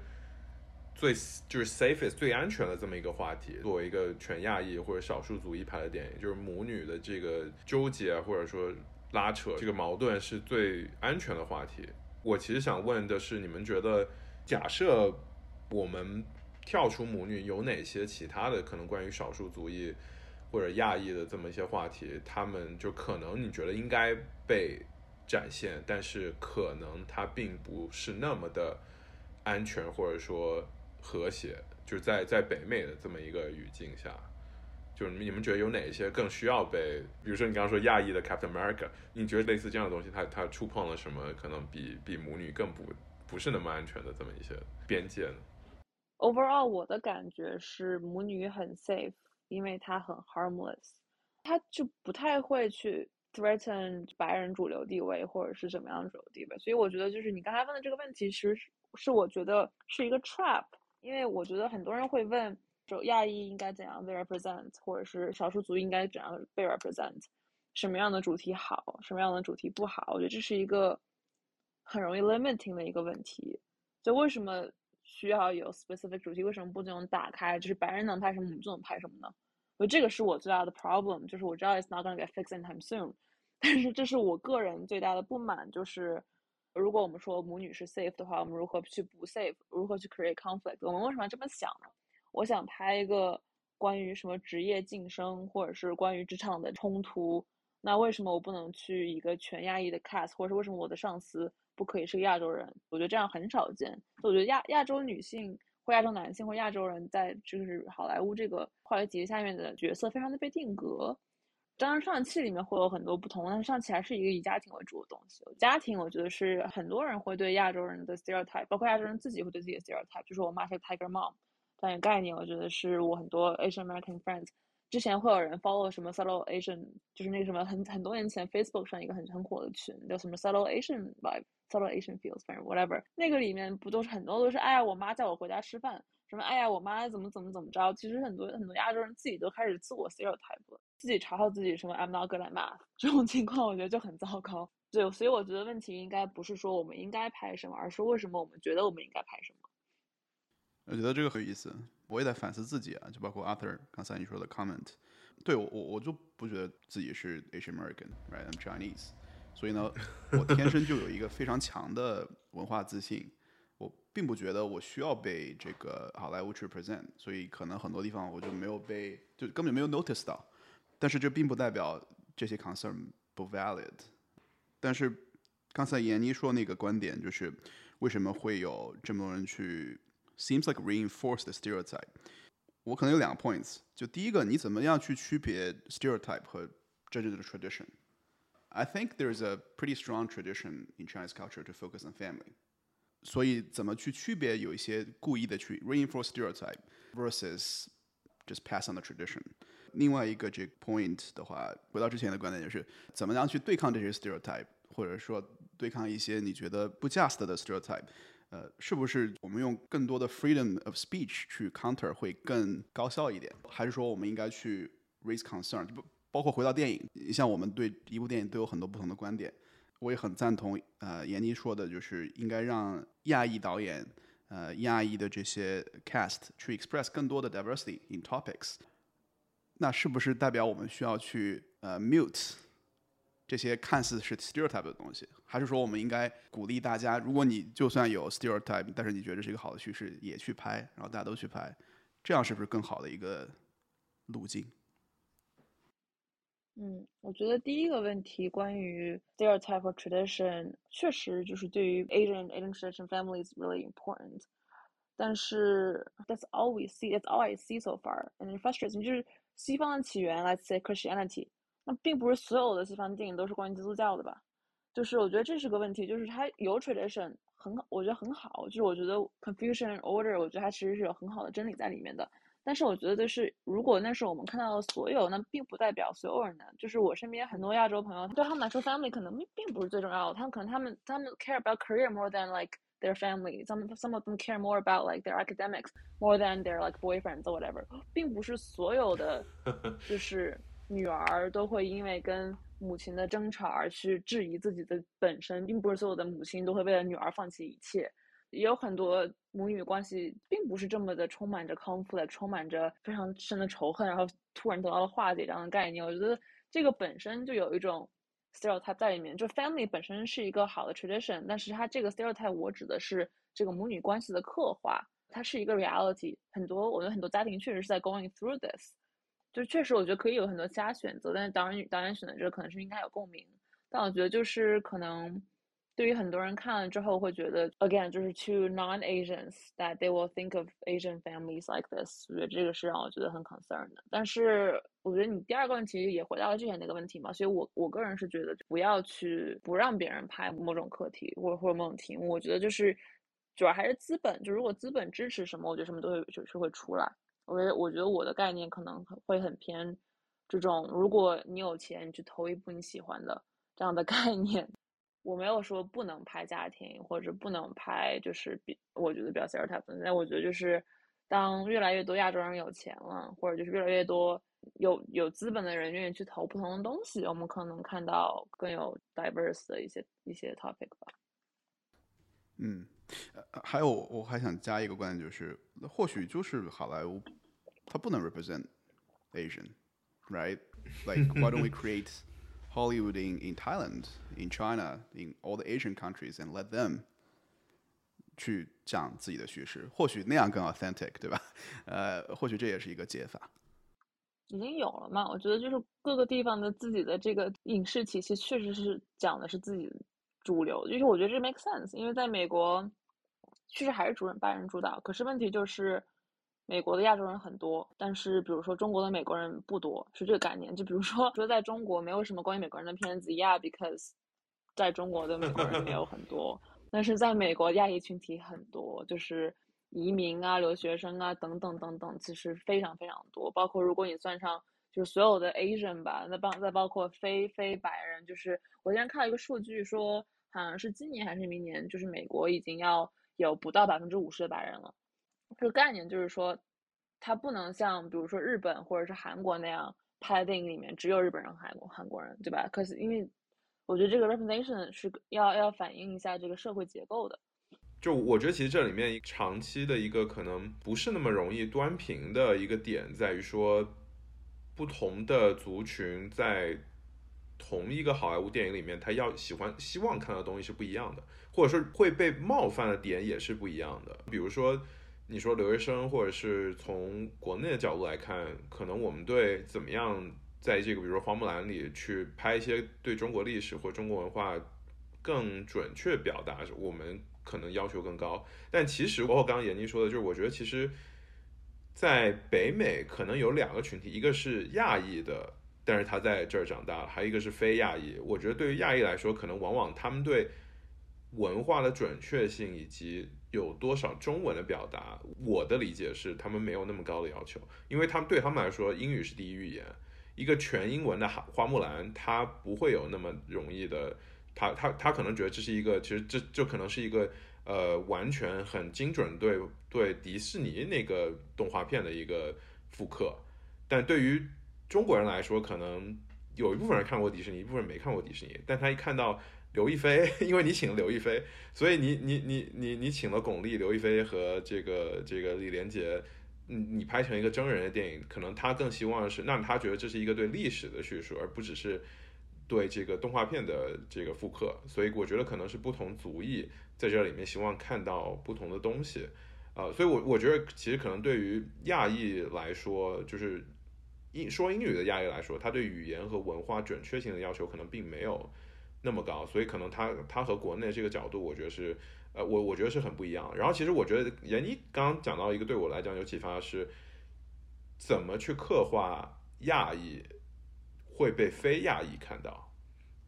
最就是 safest 最安全的这么一个话题。作为一个全亚裔或者少数族裔拍的电影，就是母女的这个纠结，或者说。拉扯这个矛盾是最安全的话题。我其实想问的是，你们觉得，假设我们跳出母女，有哪些其他的可能关于少数族裔或者亚裔的这么一些话题，他们就可能你觉得应该被展现，但是可能它并不是那么的安全或者说和谐，就是在在北美的这么一个语境下。就是你们觉得有哪些更需要被，比如说你刚刚说亚裔的 Captain America，你觉得类似这样的东西，它它触碰了什么？可能比比母女更不不是那么安全的这么一些边界呢？Overall，我的感觉是母女很 safe，因为它很 harmless，它就不太会去 threaten 白人主流地位或者是怎么样主流地位。所以我觉得就是你刚才问的这个问题，其实是我觉得是一个 trap，因为我觉得很多人会问。就亚裔应该怎样被 represent，或者是少数族应该怎样被 represent，什么样的主题好，什么样的主题不好，我觉得这是一个很容易 limiting 的一个问题。就为什么需要有 specific 主题？为什么不能打开？就是白人能拍什么，我们就能拍什么呢？所以这个是我最大的 problem，就是我知道 it's not gonna get fixed anytime soon，但是这是我个人最大的不满，就是如果我们说母女是 safe 的话，我们如何去不 safe？如何去 create conflict？我们为什么要这么想呢？我想拍一个关于什么职业晋升，或者是关于职场的冲突，那为什么我不能去一个全亚裔的 cast，或者是为什么我的上司不可以是个亚洲人？我觉得这样很少见。我觉得亚亚洲女性。或亚洲男性或亚洲人在就是好莱坞这个话语体系下面的角色非常的被定格。当然上汽里面会有很多不同，但是上汽还是一个以家庭为主的东西。家庭我觉得是很多人会对亚洲人的 stereotype，包括亚洲人自己会对自己的 stereotype，就是我妈是 tiger mom 这样一个概念。我觉得是我很多 Asian American friends 之前会有人 follow 什么 subtle Asian，就是那个什么很很多年前 Facebook 上一个很很火的群叫什么 subtle Asian vibe，solo Asian feels，反正 whatever，那个里面不都是很多都是哎呀，我妈叫我回家吃饭，什么哎呀，我妈怎么怎么怎么着。其实很多很多亚洲人自己都开始自我 stereotype，了自己嘲笑自己什么 I'm not good at math，这种情况我觉得就很糟糕。对，所以我觉得问题应该不是说我们应该拍什么，而是为什么我们觉得我们应该拍什么。我觉得这个很有意思，我也在反思自己啊，就包括 Arthur 刚才你说的 comment，对我我我就不觉得自己是 Asian American，right？I'm Chinese。所以呢，我天生就有一个非常强的文化自信，我并不觉得我需要被这个好莱坞去 present，所以可能很多地方我就没有被，就根本没有 notice 到。但是这并不代表这些 concern 不 valid。但是刚才闫妮说那个观点，就是为什么会有这么多人去 seems like reinforce the stereotype？我可能有两个 points，就第一个，你怎么样去区别 stereotype 和真正的 tradition？I think there's a pretty strong tradition in Chinese culture to focus on family. 所以怎么去区别有一些故意的去 reinforce stereotype versus just pass on the tradition。 另外一个这个 point 的话，回到之前的观点就是怎么样去对抗这些 stereotype，或者说对抗一些你觉得不 just 的 stereotype。呃，是不是我们用更多的 freedom of speech 去 counter 会更高效一点？还是说我们应该去 raise concern？不包括回到电影，像我们对一部电影都有很多不同的观点，我也很赞同呃闫妮说的，就是应该让亚裔导演，呃亚裔的这些 cast 去 express 更多的 diversity in topics。那是不是代表我们需要去呃 mute 这些看似是 stereotype 的东西？还是说我们应该鼓励大家，如果你就算有 stereotype，但是你觉得是一个好的趋势，也去拍，然后大家都去拍，这样是不是更好的一个路径？嗯，我觉得第一个问题关于 stereotype tradition，确实就是对于 Asian Asian tradition family is really important。但是 that's all we see, that's all I see so far, and it frustrates me。就是西方的起源，let's say Christianity，那并不是所有的西方电影都是关于基督教的吧？就是我觉得这是个问题，就是它有 tradition 很，我觉得很好。就是我觉得 confusion order，我觉得它其实是有很好的真理在里面的。但是我觉得，就是如果那是我们看到的所有，那并不代表所有人的。就是我身边很多亚洲朋友，对他们来说，family 可能并不是最重要的。他们可能他们他们 care about career more than like their family。Some some of them care more about like their academics more than their like boyfriends or whatever。并不是所有的，就是女儿都会因为跟母亲的争吵而去质疑自己的本身，并不是所有的母亲都会为了女儿放弃一切。也有很多母女关系并不是这么的充满着 conflict，充满着非常深的仇恨，然后突然得到了化解这样的概念。我觉得这个本身就有一种 stereotype 在里面，就 family 本身是一个好的 tradition，但是它这个 stereotype 我指的是这个母女关系的刻画，它是一个 reality。很多我觉得很多家庭确实是在 going through this，就确实我觉得可以有很多其他选择，但是导演导演选择这个可能是应该有共鸣，但我觉得就是可能。对于很多人看了之后会觉得，again 就是 to non-Asians that they will think of Asian families like this，我觉得这个是让我觉得很 concerned 的。但是我觉得你第二个问题也回到了之前那个问题嘛，所以我我个人是觉得不要去不让别人拍某种课题或者或者某种题目，我觉得就是主要还是资本，就如果资本支持什么，我觉得什么都会就是会出来。我觉得我觉得我的概念可能会很偏这种，如果你有钱，你去投一部你喜欢的这样的概念。我没有说不能拍家庭或者不能拍，就是比我觉得比较 stereotype。那我觉得就是当越来越多亚洲人有钱了，或者就是越来越多有有资本的人愿意去投不同的东西，我们可能看到更有 diverse 的一些一些 topic 吧。嗯，还有我还想加一个观点，就是或许就是好莱坞，它不能 represent Asian，right？Like why don't we create Hollywood in in Thailand, in China, in all the Asian countries and let them 去讲自己的叙事，或许那样更 authentic，对吧？呃，或许这也是一个解法。已经有了嘛？我觉得就是各个地方的自己的这个影视体系，确实是讲的是自己主流。就是我觉得这 make sense，因为在美国，确实还是主人白人主导。可是问题就是，美国的亚洲人很多，但是比如说中国的美国人不多，是这个概念。就比如说 说在中国没有什么关于美国人的片子，Yeah，because 在中国的美国人也有很多。但是在美国，亚裔群体很多，就是移民啊、留学生啊等等等等，其实非常非常多。包括如果你算上就是所有的 Asian 吧，那包再包括非非白人，就是我今天看了一个数据说，好像是今年还是明年，就是美国已经要有不到百分之五十的白人了。这个概念就是说，它不能像比如说日本或者是韩国那样拍的电影里面只有日本人、韩国韩国人，对吧？可是因为我觉得这个 representation 是要要反映一下这个社会结构的。就我觉得，其实这里面长期的一个可能不是那么容易端平的一个点，在于说，不同的族群在同一个好莱坞电影里面，他要喜欢、希望看到的东西是不一样的，或者说会被冒犯的点也是不一样的。比如说，你说留学生，或者是从国内的角度来看，可能我们对怎么样。在这个比如说花木兰里去拍一些对中国历史或中国文化更准确表达，我们可能要求更高。但其实包括刚刚闫妮说的，就是我觉得其实，在北美可能有两个群体，一个是亚裔的，但是他在这儿长大了；还有一个是非亚裔。我觉得对于亚裔来说，可能往往他们对文化的准确性以及有多少中文的表达，我的理解是他们没有那么高的要求，因为他们对他们来说，英语是第一语言。一个全英文的花花木兰，他不会有那么容易的，他他他可能觉得这是一个，其实这就可能是一个呃完全很精准对对迪士尼那个动画片的一个复刻，但对于中国人来说，可能有一部分人看过迪士尼，一部分人没看过迪士尼，但他一看到刘亦菲，因为你请了刘亦菲，所以你你你你你请了巩俐、刘亦菲和这个这个李连杰。你你拍成一个真人的电影，可能他更希望是，那他觉得这是一个对历史的叙述，而不只是对这个动画片的这个复刻。所以我觉得可能是不同族裔在这里面希望看到不同的东西，呃，所以我我觉得其实可能对于亚裔来说，就是英说英语的亚裔来说，他对语言和文化准确性的要求可能并没有那么高，所以可能他他和国内这个角度，我觉得是。呃，我我觉得是很不一样。然后其实我觉得闫妮刚刚讲到一个对我来讲有启发是，怎么去刻画亚裔会被非亚裔看到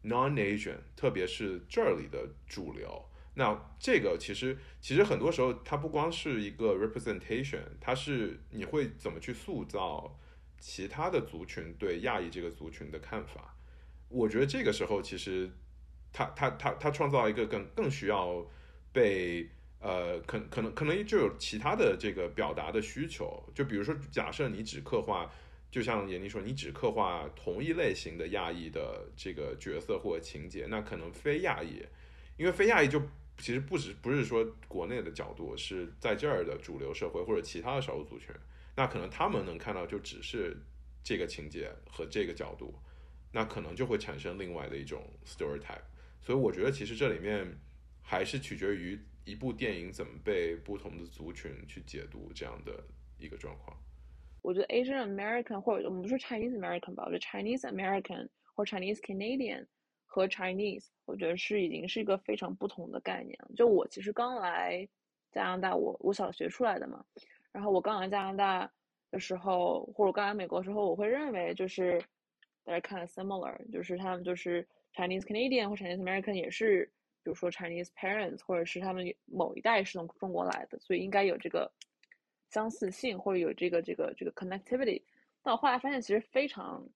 ，non-Asian，特别是这里的主流。那这个其实其实很多时候它不光是一个 representation，它是你会怎么去塑造其他的族群对亚裔这个族群的看法。我觉得这个时候其实他他他他创造一个更更需要。被呃，可可能可能就有其他的这个表达的需求，就比如说，假设你只刻画，就像闫妮说，你只刻画同一类型的亚裔的这个角色或情节，那可能非亚裔，因为非亚裔就其实不止不是说国内的角度，是在这儿的主流社会或者其他的少数族群，那可能他们能看到就只是这个情节和这个角度，那可能就会产生另外的一种 stereotype，所以我觉得其实这里面。还是取决于一部电影怎么被不同的族群去解读这样的一个状况。我觉得 Asian American 或者我们不说 Chinese American 吧，我觉得 Chinese American 或 Chinese Canadian 和 Chinese，我觉得是已经是一个非常不同的概念。就我其实刚来加拿大，我我小学出来的嘛，然后我刚来加拿大的时候，或者刚来美国的时候，我会认为就是大家看 similar，就是他们就是 Chinese Canadian 或 Chinese American 也是。比如说 Chinese parents，或者是他们某一代是从中国来的，所以应该有这个相似性，或者有这个这个这个 connectivity。但我后来发现，其实非常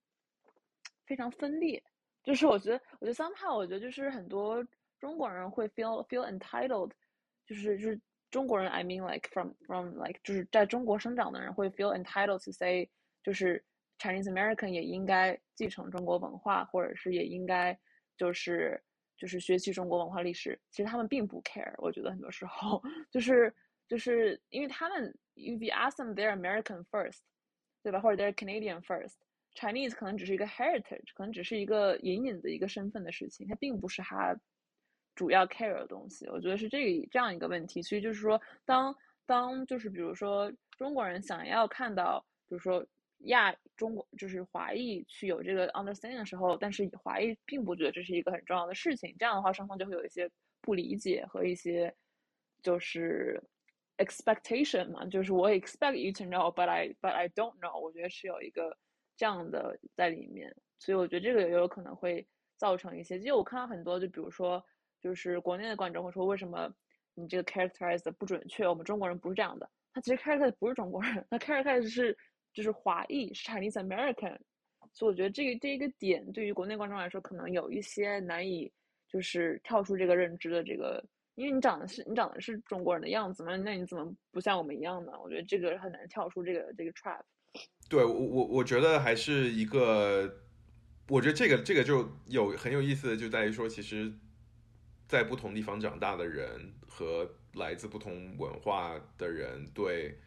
非常分裂。就是我觉得，我觉得 somehow，我觉得就是很多中国人会 feel feel entitled，就是就是中国人，I mean like from from like 就是在中国生长的人会 feel entitled to say，就是 Chinese American 也应该继承中国文化，或者是也应该就是就是学习中国文化历史。其实他们并不 care，我觉得很多时候就是就是因为他们，if you ask them they're American first，对吧？或者 they're Canadian first，Chinese 可能只是一个 heritage，可能只是一个隐隐的一个身份的事情，它并不是他。主要 care 的东西，我觉得是这个这样一个问题。所以就是说，当当就是比如说中国人想要看到，比如说亚中国就是华裔去有这个 understanding 的时候，但是华裔并不觉得这是一个很重要的事情。这样的话，双方就会有一些不理解和一些就是 expectation 嘛，就是我 expect you to know，but I but I don't know。我觉得是有一个这样的在里面，所以我觉得这个也有可能会造成一些。其实我看到很多，就比如说。就是国内的观众会说，为什么你这个 characterize 的不准确？我们中国人不是这样的。他其实 characterize 不是中国人，他 characterize 是就是华裔，是 Chinese American。所以我觉得这个这一个点对于国内观众来说，可能有一些难以就是跳出这个认知的这个，因为你长得是你长得是中国人的样子嘛，那你怎么不像我们一样呢？我觉得这个很难跳出这个这个 trap。对我我我觉得还是一个，我觉得这个这个就有很有意思的就在于说，其实。在不同地方长大的人和来自不同文化的人对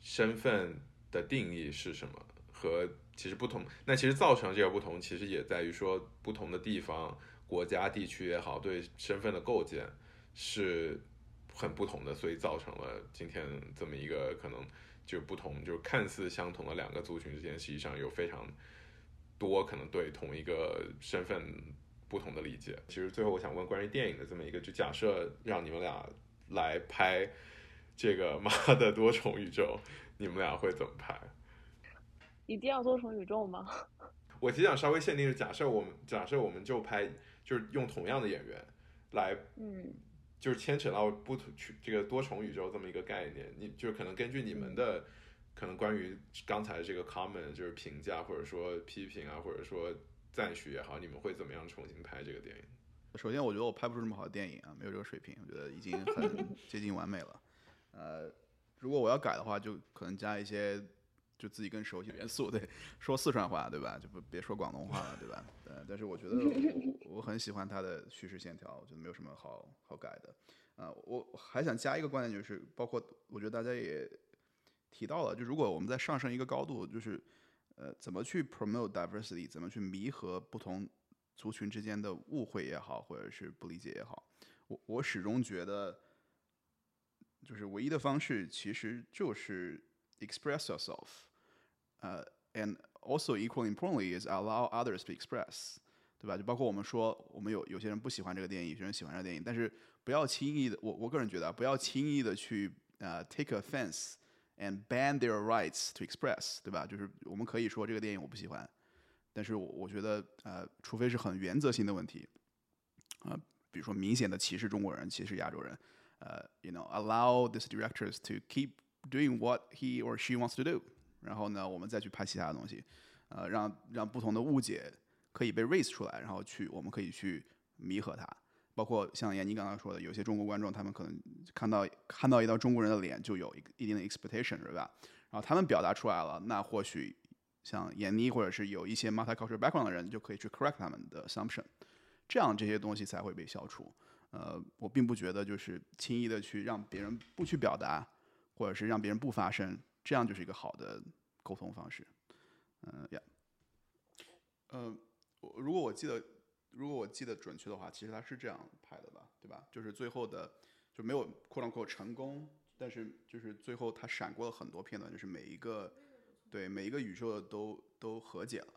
身份的定义是什么？和其实不同，那其实造成这个不同，其实也在于说不同的地方、国家、地区也好，对身份的构建是很不同的，所以造成了今天这么一个可能就不同，就是看似相同的两个族群之间，实际上有非常多可能对同一个身份。不同的理解。其实最后我想问关于电影的这么一个，就假设让你们俩来拍这个《妈的多重宇宙》，你们俩会怎么拍？一定要多重宇宙吗？我其实想稍微限定是，假设我们假设我们就拍，就是用同样的演员来，嗯，就是牵扯到不同这个多重宇宙这么一个概念，你就可能根据你们的可能关于刚才这个 comment 就是评价或者说批评啊，或者说。赞许也好，你们会怎么样重新拍这个电影？首先，我觉得我拍不出这么好的电影啊，没有这个水平，我觉得已经很 接近完美了。呃，如果我要改的话，就可能加一些就自己更熟悉的元素，对，说四川话，对吧？就不别说广东话了，对吧？呃，但是我觉得我很喜欢它的叙事线条，我觉得没有什么好好改的。啊，我还想加一个观点，就是包括我觉得大家也提到了，就如果我们再上升一个高度，就是。呃，怎么去 promote diversity？怎么去弥合不同族群之间的误会也好，或者是不理解也好？我我始终觉得，就是唯一的方式其实就是 express yourself。呃，and also equally importantly is allow others to express，对吧？就包括我们说，我们有有些人不喜欢这个电影，有些人喜欢这个电影，但是不要轻易的，我我个人觉得，不要轻易的去呃 take offense。and ban their rights to express，对吧？就是我们可以说这个电影我不喜欢，但是我我觉得呃，除非是很原则性的问题，啊，比如说明显的歧视中国人、歧视亚洲人，呃，you know allow these directors to keep doing what he or she wants to do，然后呢，我们再去拍其他的东西，呃，让让不同的误解可以被 raise 出来，然后去我们可以去弥合它。包括像闫妮刚刚说的，有些中国观众他们可能看到看到一道中国人的脸就有一一定的 expectation，是吧？然后他们表达出来了，那或许像闫妮或者是有一些 multicultural background 的人就可以去 correct 他们的 assumption，这样这些东西才会被消除。呃，我并不觉得就是轻易的去让别人不去表达，或者是让别人不发声，这样就是一个好的沟通方式。嗯，呀，呃，如果我记得。如果我记得准确的话，其实他是这样拍的吧，对吧？就是最后的就没有扩张扩成功，但是就是最后他闪过了很多片段，就是每一个对每一个宇宙的都都和解了，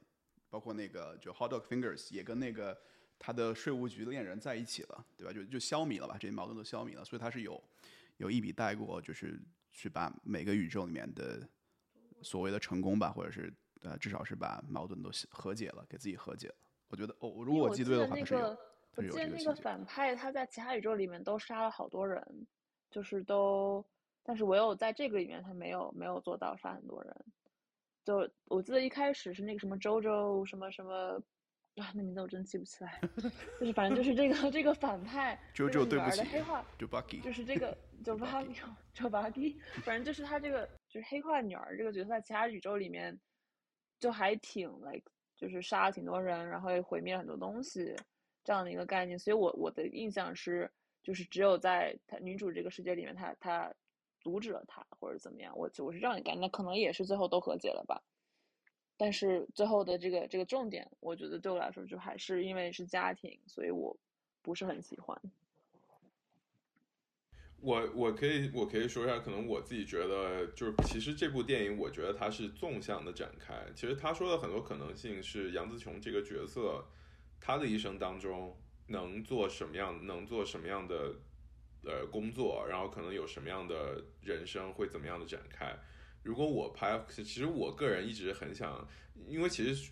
包括那个就 Hot Dog Fingers 也跟那个他的税务局恋人在一起了，对吧？就就消弭了吧，这些矛盾都消弭了，所以他是有有一笔带过，就是去把每个宇宙里面的所谓的成功吧，或者是呃至少是把矛盾都和解了，给自己和解了。我觉得哦，如果我记对的话，是有。我记得那个反派他在其他宇宙里面都杀了好多人，就是都，但是唯有在这个里面他没有没有做到杀很多人。就我记得一开始是那个什么周周什么什么啊，那名字我真记不起来，就是反正就是这个这个反派，就就对不起，黑化，就 Bucky，就是这个就 Bucky，就 Bucky，反正就是他这个就是黑化女儿这个角色，在其他宇宙里面就还挺 like，就是杀了挺多人，然后也毁灭了很多东西这样的一个概念，所以我我的印象是，就是只有在他女主这个世界里面，他他阻止了他或者怎么样，我我是这样感觉，那可能也是最后都和解了吧。但是最后的这个这个重点，我觉得对我来说就还是因为是家庭，所以我不是很喜欢。我我可以我可以说一下，可能我自己觉得就是，其实这部电影我觉得它是纵向的展开。其实他说的很多可能性是杨紫琼这个角色，他的一生当中能做什么样，能做什么样的呃工作，然后可能有什么样的人生会怎么样的展开。如果我拍，其实我个人一直很想，因为其实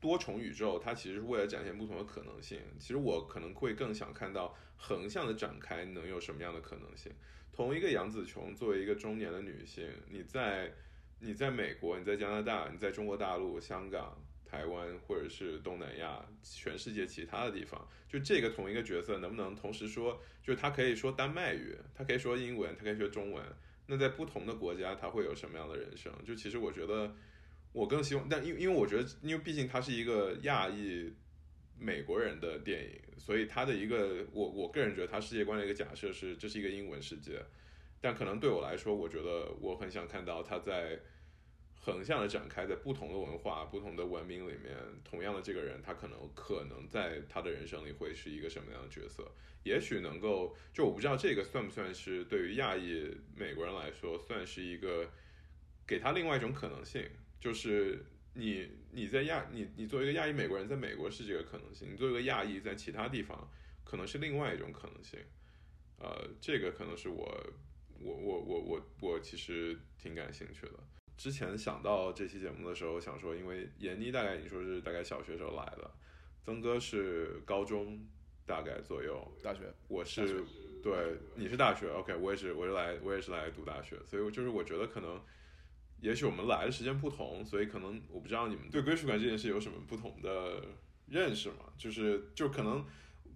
多重宇宙它其实是为了展现不同的可能性。其实我可能会更想看到横向的展开能有什么样的可能性。同一个杨紫琼作为一个中年的女性，你在你在美国，你在加拿大，你在中国大陆、香港、台湾，或者是东南亚、全世界其他的地方，就这个同一个角色能不能同时说，就是他可以说丹麦语，他可以说英文，他可以说中文。那在不同的国家，他会有什么样的人生？就其实我觉得，我更希望，但因因为我觉得，因为毕竟他是一个亚裔美国人的电影，所以他的一个我我个人觉得他世界观的一个假设是这是一个英文世界，但可能对我来说，我觉得我很想看到他在。横向的展开，在不同的文化、不同的文明里面，同样的这个人，他可能可能在他的人生里会是一个什么样的角色？也许能够，就我不知道这个算不算是对于亚裔美国人来说，算是一个给他另外一种可能性，就是你你在亚你你作为一个亚裔美国人，在美国是这个可能性，你作为一个亚裔在其他地方可能是另外一种可能性。呃，这个可能是我我我我我我其实挺感兴趣的。之前想到这期节目的时候，想说，因为闫妮大概你说是大概小学时候来的，曾哥是高中大概左右，大学，我是对，你是大学，OK，我也是，我是来，我也是来读大学，所以就是我觉得可能，也许我们来的时间不同，所以可能我不知道你们对归属感这件事有什么不同的认识嘛？就是就可能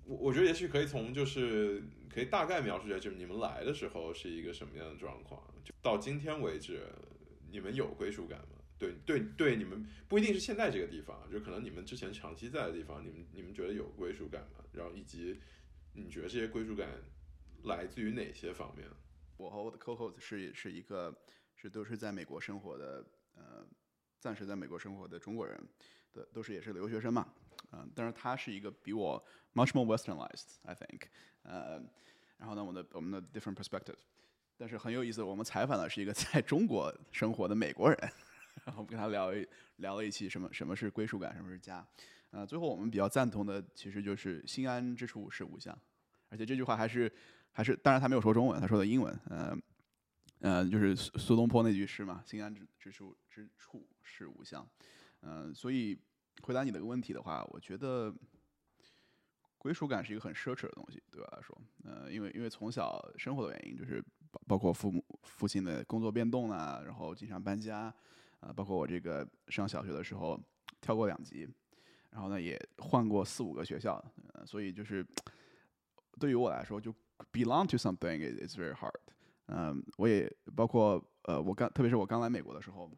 我我觉得也许可以从就是可以大概描述一下，就是你们来的时候是一个什么样的状况，就到今天为止。你们有归属感吗？对对对，你们不一定是现在这个地方，就可能你们之前长期在的地方，你们你们觉得有归属感吗？然后以及你觉得这些归属感来自于哪些方面？我和我的 co-host 是是一个是都是在美国生活的，呃，暂时在美国生活的中国人，的都是也是留学生嘛，嗯，但是他是一个比我 much more westernized，I think，呃，然后呢，我的我们的 different perspective。但是很有意思，我们采访的是一个 在中国生活的美国人，然后我们跟他聊一聊了一期什么什么是归属感，什么是家，呃，最后我们比较赞同的其实就是心安之处是吾乡，而且这句话还是还是，当然他没有说中文，他说的英文，呃，呃，就是苏苏东坡那句诗嘛，心安之之处之处是吾乡，嗯，所以回答你的问题的话，我觉得。归属感是一个很奢侈的东西，对我来说，呃，因为因为从小生活的原因，就是包包括父母父亲的工作变动啊，然后经常搬家，啊，包括我这个上小学的时候跳过两级，然后呢也换过四五个学校，呃，所以就是对于我来说，就 belong to something is very hard，嗯，我也包括呃，我刚特别是我刚来美国的时候，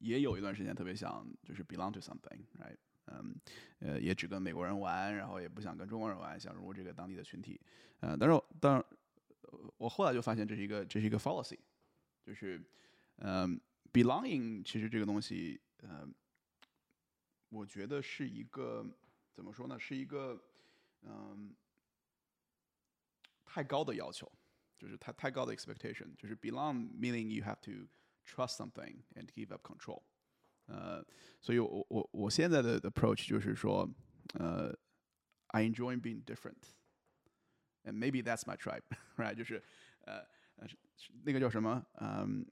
也有一段时间特别想就是 belong to something，right。嗯，呃，也只跟美国人玩，然后也不想跟中国人玩，想融入这个当地的群体。呃，但是，但我后来就发现这是一个这是一个 fallacy，就是，嗯，belonging 其实这个东西，嗯，我觉得是一个怎么说呢？是一个嗯太高的要求，就是太太高的 expectation，就是 belong meaning you have to trust something and give up control。呃，所以我我我现在的 approach 就是说，呃，I enjoy being And maybe that's my tribe，right？就是呃呃那个叫什么，嗯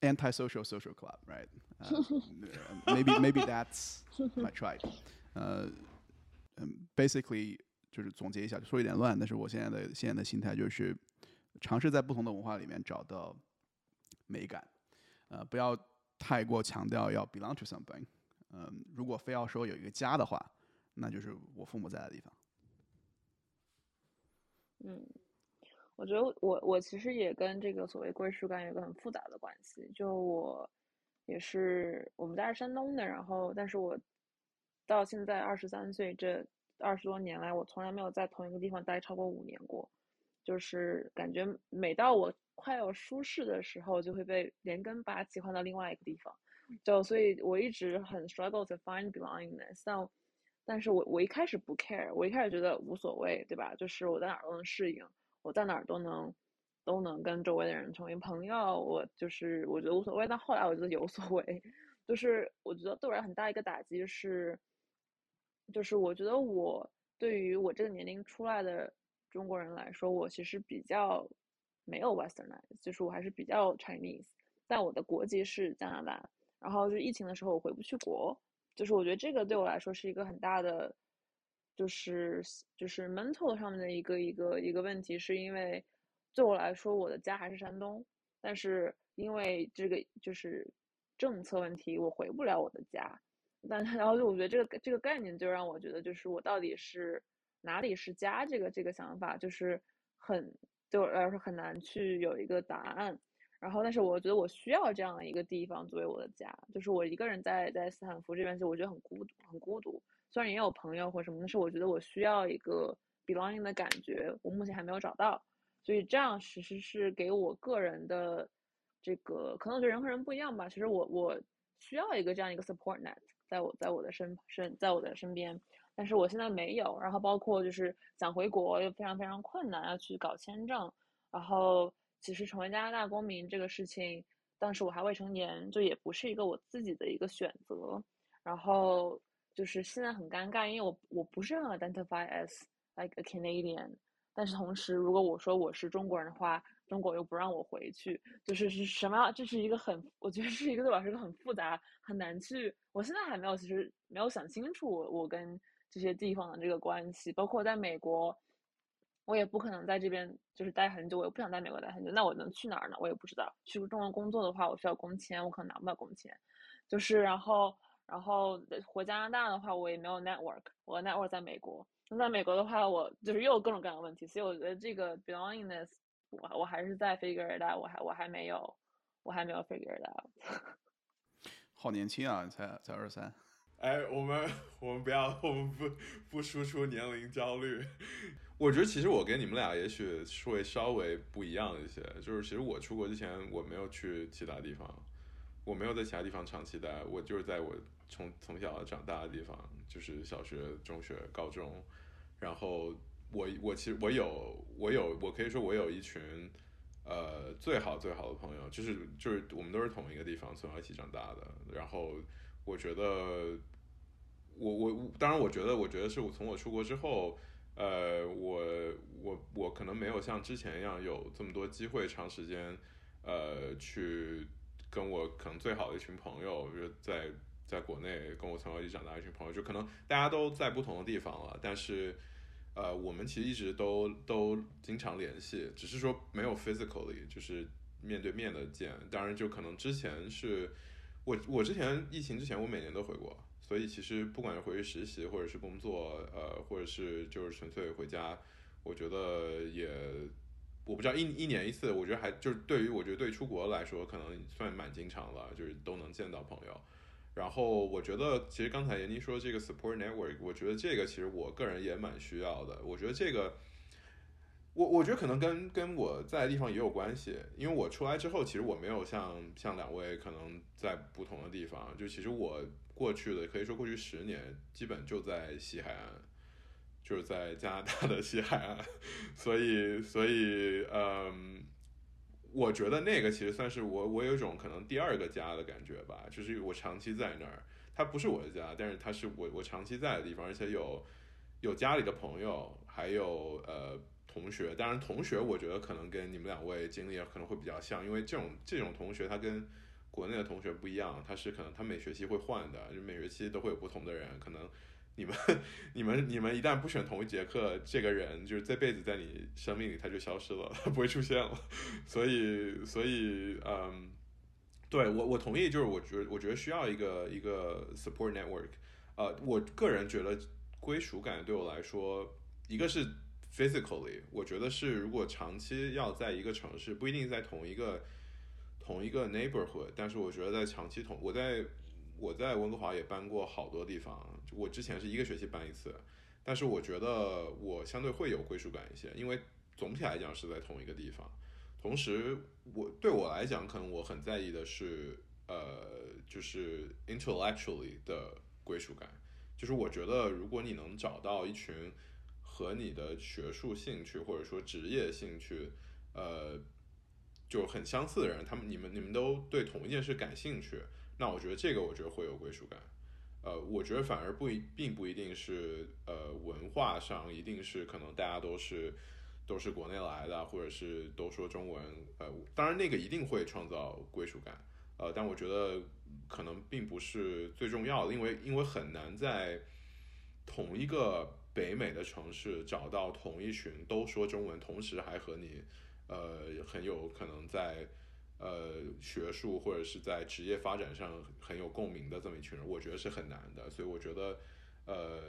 ，anti-social social club，right？maybe maybe that's my tribe。呃，嗯，basically 就是总结一下，说有点乱，但是我现在的现在的心态就是尝试在不同的文化里面找到美感，呃，不要。太过强调要 belong to something，嗯，如果非要说有一个家的话，那就是我父母在的地方。嗯，我觉得我我其实也跟这个所谓归属感有个很复杂的关系。就我也是我们家是山东的，然后但是我到现在二十三岁这二十多年来，我从来没有在同一个地方待超过五年过。就是感觉每到我快要舒适的时候，就会被连根拔起换到另外一个地方。就所以我一直很 struggle to find belongingness。但但是我我一开始不 care，我一开始觉得无所谓，对吧？就是我在哪儿都能适应，我在哪儿都能都能跟周围的人成为朋友。我就是我觉得无所谓。但后来我觉得有所谓，就是我觉得对我很大一个打击是，就是我觉得我对于我这个年龄出来的中国人来说，我其实比较没有 westernized，就是我还是比较 Chinese，但我的国籍是加拿大。然后就疫情的时候我回不去国。就是我觉得这个对我来说是一个很大的，就是就是 mental 上面的一个一个一个问题，是因为对我来说我的家还是山东，但是因为这个就是政策问题，我回不了我的家。但然后就我觉得这个这个概念就让我觉得，就是我到底是哪里是家这个这个想法，就是很对我来说很难去有一个答案。然后，但是我觉得我需要这样的一个地方作为我的家，就是我一个人在在斯坦福这边，就我觉得很孤独，很孤独。虽然也有朋友或什么，但是我觉得我需要一个 belonging 的感觉，我目前还没有找到。所以这样其实是给我个人的这个，可能我觉得人和人不一样吧。其实我我需要一个这样一个 support net，在我在我的身身在我的身边，但是我现在没有。然后包括就是想回国又非常非常困难，要去搞签证，然后。其实成为加拿大公民这个事情，当时我还未成年，就也不是一个我自己的一个选择。然后就是现在很尴尬，因为我我不是很 identify as like a Canadian，但是同时如果我说我是中国人的话，中国又不让我回去，就是是什么？这是一个很，我觉得是一个对我来说一个很复杂、很难去。我现在还没有，其实没有想清楚我跟这些地方的这个关系，包括在美国。我也不可能在这边就是待很久，我也不想在美国待很久。那我能去哪儿呢？我也不知道。去中国工作的话，我需要工签，我可能拿不到工签。就是然后，然后回加拿大的话，我也没有 network，我 network 在美国。那在美国的话，我就是又有各种各样的问题。所以我觉得这个 belongingness，我我还是在 figure it out，我还我还没有，我还没有 figure it out。好年轻啊，才才二十三。哎，我们我们不要，我们不不输出年龄焦虑。我觉得其实我跟你们俩也许会稍微不一样一些，就是其实我出国之前我没有去其他地方，我没有在其他地方长期待，我就是在我从从小长大的地方，就是小学、中学、高中，然后我我其实我有我有我可以说我有一群呃最好最好的朋友，就是就是我们都是同一个地方从小一起长大的，然后我觉得我我当然我觉得我觉得是我从我出国之后。呃，我我我可能没有像之前一样有这么多机会长时间，呃，去跟我可能最好的一群朋友，就在在国内跟我从小一起长大一群朋友，就可能大家都在不同的地方了，但是，呃，我们其实一直都都经常联系，只是说没有 physically 就是面对面的见。当然，就可能之前是我我之前疫情之前，我每年都回国。所以其实不管是回去实习，或者是工作，呃，或者是就是纯粹回家，我觉得也，我不知道一一年一次，我觉得还就是对于我觉得对出国来说，可能算蛮经常了，就是都能见到朋友。然后我觉得其实刚才闫妮说这个 support network，我觉得这个其实我个人也蛮需要的。我觉得这个。我我觉得可能跟跟我在的地方也有关系，因为我出来之后，其实我没有像像两位可能在不同的地方，就其实我过去的可以说过去十年，基本就在西海岸，就是在加拿大的西海岸，所以所以嗯，我觉得那个其实算是我我有一种可能第二个家的感觉吧，就是我长期在那儿，它不是我的家，但是它是我我长期在的地方，而且有有家里的朋友，还有呃。同学，当然同学，我觉得可能跟你们两位经历可能会比较像，因为这种这种同学他跟国内的同学不一样，他是可能他每学期会换的，就每学期都会有不同的人，可能你们 你们你们一旦不选同一节课，这个人就是这辈子在你生命里他就消失了，他不会出现了，所以所以嗯，对我我同意，就是我觉我觉得需要一个一个 support network。呃，我个人觉得归属感对我来说，一个是 physically，我觉得是如果长期要在一个城市，不一定在同一个同一个 neighborhood，但是我觉得在长期同我在我在温哥华也搬过好多地方，我之前是一个学期搬一次，但是我觉得我相对会有归属感一些，因为总体来讲是在同一个地方。同时，我对我来讲，可能我很在意的是，呃，就是 intellectually 的。归属感，就是我觉得，如果你能找到一群和你的学术兴趣或者说职业兴趣，呃，就很相似的人，他们你们你们都对同一件事感兴趣，那我觉得这个我觉得会有归属感。呃，我觉得反而不一并不一定是呃文化上一定是可能大家都是都是国内来的，或者是都说中文，呃，当然那个一定会创造归属感。呃，但我觉得可能并不是最重要的，因为因为很难在同一个北美的城市找到同一群都说中文，同时还和你呃很有可能在呃学术或者是在职业发展上很有共鸣的这么一群人，我觉得是很难的。所以我觉得呃，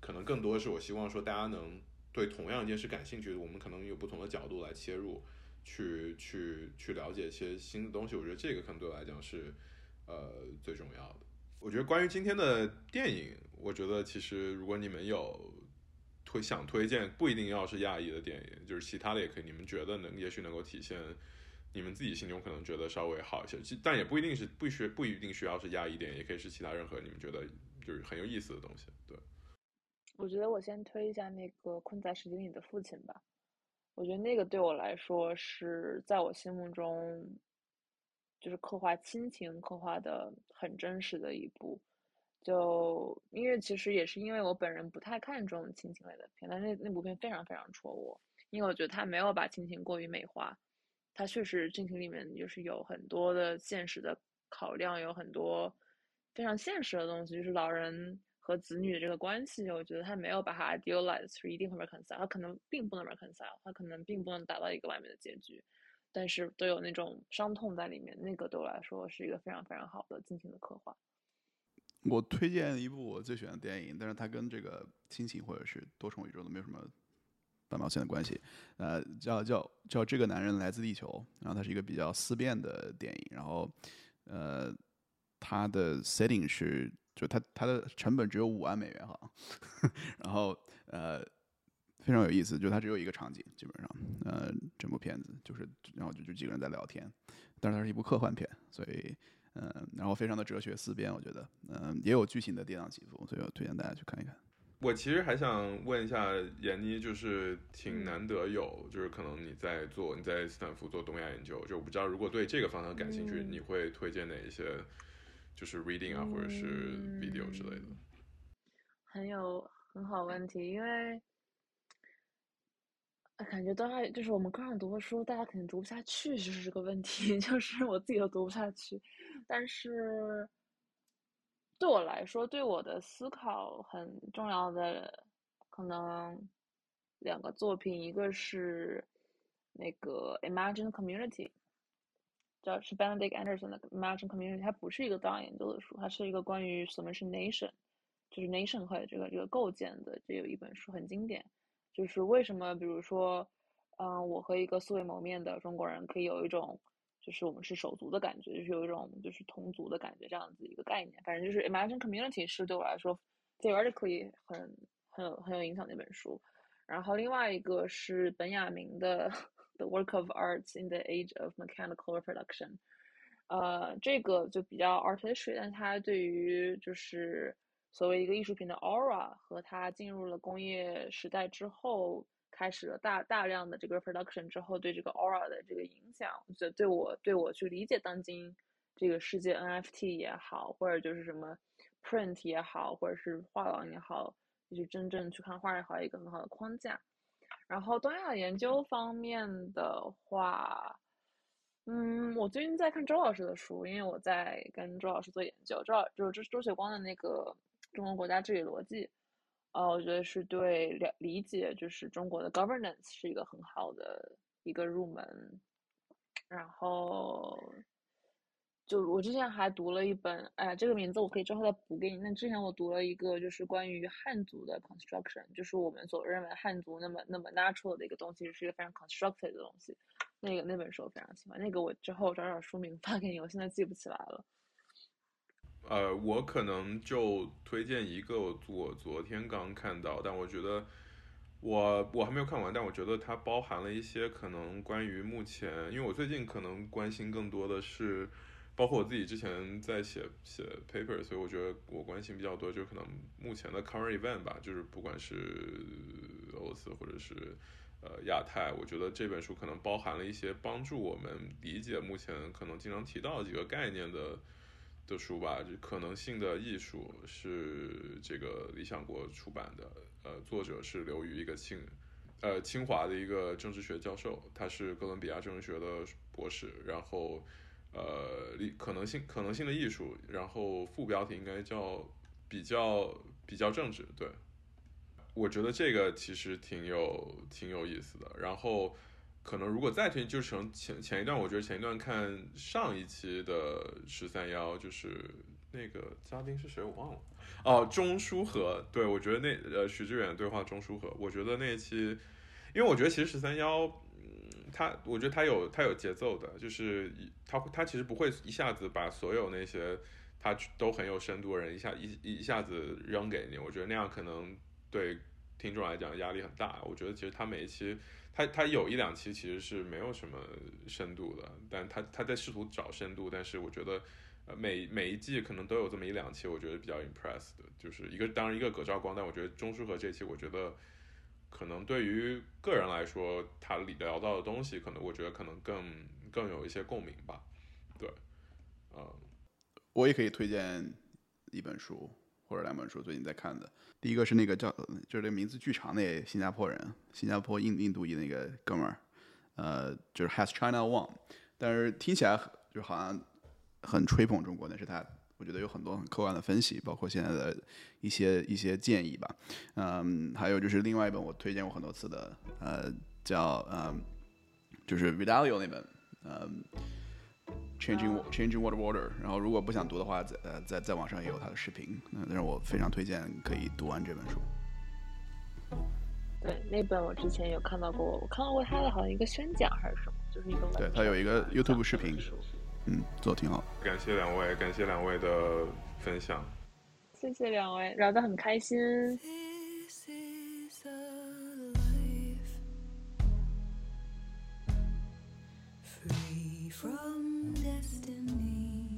可能更多是我希望说大家能对同样一件事感兴趣，我们可能有不同的角度来切入。去去去了解一些新的东西，我觉得这个可能对我来讲是，呃，最重要的。我觉得关于今天的电影，我觉得其实如果你们有推想推荐，不一定要是亚裔的电影，就是其他的也可以。你们觉得能，也许能够体现你们自己心中可能觉得稍微好一些，但也不一定是不需不一定需要是亚裔电影，也可以是其他任何你们觉得就是很有意思的东西。对，我觉得我先推一下那个《困在时间里的父亲》吧。我觉得那个对我来说是在我心目中，就是刻画亲情刻画的很真实的一部。就因为其实也是因为我本人不太看重亲情类的片，但那那部片非常非常戳我，因为我觉得他没有把亲情过于美化，他确实亲情里面就是有很多的现实的考量，有很多非常现实的东西，就是老人。和子女的这个关系，我觉得他没有把它 idealize，是一定会 reconcile，他可能并不能 reconcile，他可能并不能达到一个完美的结局，但是都有那种伤痛在里面，那个对我来说是一个非常非常好的亲情的刻画。我推荐一部我最喜欢的电影，但是它跟这个亲情或者是多重宇宙都没有什么半毛钱的关系，呃，叫叫叫这个男人来自地球，然后它是一个比较思辨的电影，然后呃，它的 setting 是。就它它的成本只有五万美元哈，然后呃非常有意思，就它只有一个场景，基本上呃整部片子就是然后就就几个人在聊天，但是它是一部科幻片，所以嗯然后非常的哲学思辨，我觉得嗯也有剧情的跌宕起伏，所以我推荐大家去看一看。我其实还想问一下闫妮，就是挺难得有，就是可能你在做你在斯坦福做东亚研究，就我不知道如果对这个方向感兴趣，你会推荐哪一些？就是 reading 啊，或者是 video 之类的，很有很好问题，因为感觉大家就是我们课上读的书，大家肯定读不下去，就是这个问题，就是我自己都读不下去。但是对我来说，对我的思考很重要的可能两个作品，一个是那个 Imagine Community。叫是 Benedict Anderson 的 Imagine Community，它不是一个档案研究的书，它是一个关于什么是 nation，就是 nation 和这个这个构建的这有一本书很经典，就是为什么比如说，嗯，我和一个素未谋面的中国人可以有一种就是我们是手足的感觉，就是有一种就是同族的感觉这样子一个概念，反正就是 Imagine Community 是对我来说 theoretically 很很有很有影响的一本书，然后另外一个是本雅明的。The work of arts in the age of mechanical reproduction，呃，这个就比较 artistic，但它对于就是所谓一个艺术品的 aura 和它进入了工业时代之后，开始了大大量的这个 production 之后，对这个 aura 的这个影响，我觉得对我对我去理解当今这个世界 NFT 也好，或者就是什么 print 也好，或者是画廊也好，就是真正去看画也好，一个很好的框架。然后东亚研究方面的话，嗯，我最近在看周老师的书，因为我在跟周老师做研究。周老就是周雪光的那个《中国国家治理逻辑》，呃，我觉得是对了理解就是中国的 governance 是一个很好的一个入门。然后就我之前还读了一本，哎，这个名字我可以之后再补给你。那之前我读了一个，就是关于汉族的 construction，就是我们所认为汉族那么那么 natural 的一个东西，是一个非常 constructed 的东西。那个那本书我非常喜欢，那个我之后找找书名发给你，我现在记不起来了。呃，我可能就推荐一个，我昨天刚看到，但我觉得我我还没有看完，但我觉得它包含了一些可能关于目前，因为我最近可能关心更多的是。包括我自己之前在写写 paper，所以我觉得我关心比较多，就可能目前的 current event 吧，就是不管是俄罗斯或者是呃亚太，我觉得这本书可能包含了一些帮助我们理解目前可能经常提到几个概念的的书吧。就可能性的艺术是这个理想国出版的，呃，作者是刘瑜，一个清呃清华的一个政治学教授，他是哥伦比亚政治学的博士，然后。呃，可能性可能性的艺术，然后副标题应该叫比较比较政治。对，我觉得这个其实挺有挺有意思的。然后可能如果再听，就成前前一段，我觉得前一段看上一期的十三幺，就是那个嘉宾是谁我忘了哦，钟书和。对，我觉得那呃徐志远对话钟书和，我觉得那一期，因为我觉得其实十三幺。嗯他，我觉得他有他有节奏的，就是他他其实不会一下子把所有那些他都很有深度的人一下一一下子扔给你，我觉得那样可能对听众来讲压力很大。我觉得其实他每一期他他有一两期其实是没有什么深度的，但他他在试图找深度，但是我觉得每每一季可能都有这么一两期，我觉得比较 impressed 的，就是一个当然一个葛兆光，但我觉得钟书和这期我觉得。可能对于个人来说，他里聊到的东西，可能我觉得可能更更有一些共鸣吧。对，嗯，我也可以推荐一本书或者两本书，最近在看的。第一个是那个叫，就是这个名字巨长那新加坡人，新加坡印印度裔那个哥们儿，呃，就是 Has China Won，但是听起来就好像很吹捧中国，但是他。我觉得有很多很客观的分析，包括现在的一些一些建议吧。嗯，还有就是另外一本我推荐过很多次的，呃，叫嗯，就是 Vidalio 那本，嗯，Changing Changing World Order。然后如果不想读的话，在呃在在网上也有他的视频，那但是我非常推荐可以读完这本书。对，那本我之前有看到过，我看到过他的好像一个宣讲还是什么，就是一个对他有一个 YouTube 视频。嗯，做的挺好。感谢两位，感谢两位的分享。谢谢两位，聊得很开心。from destiny.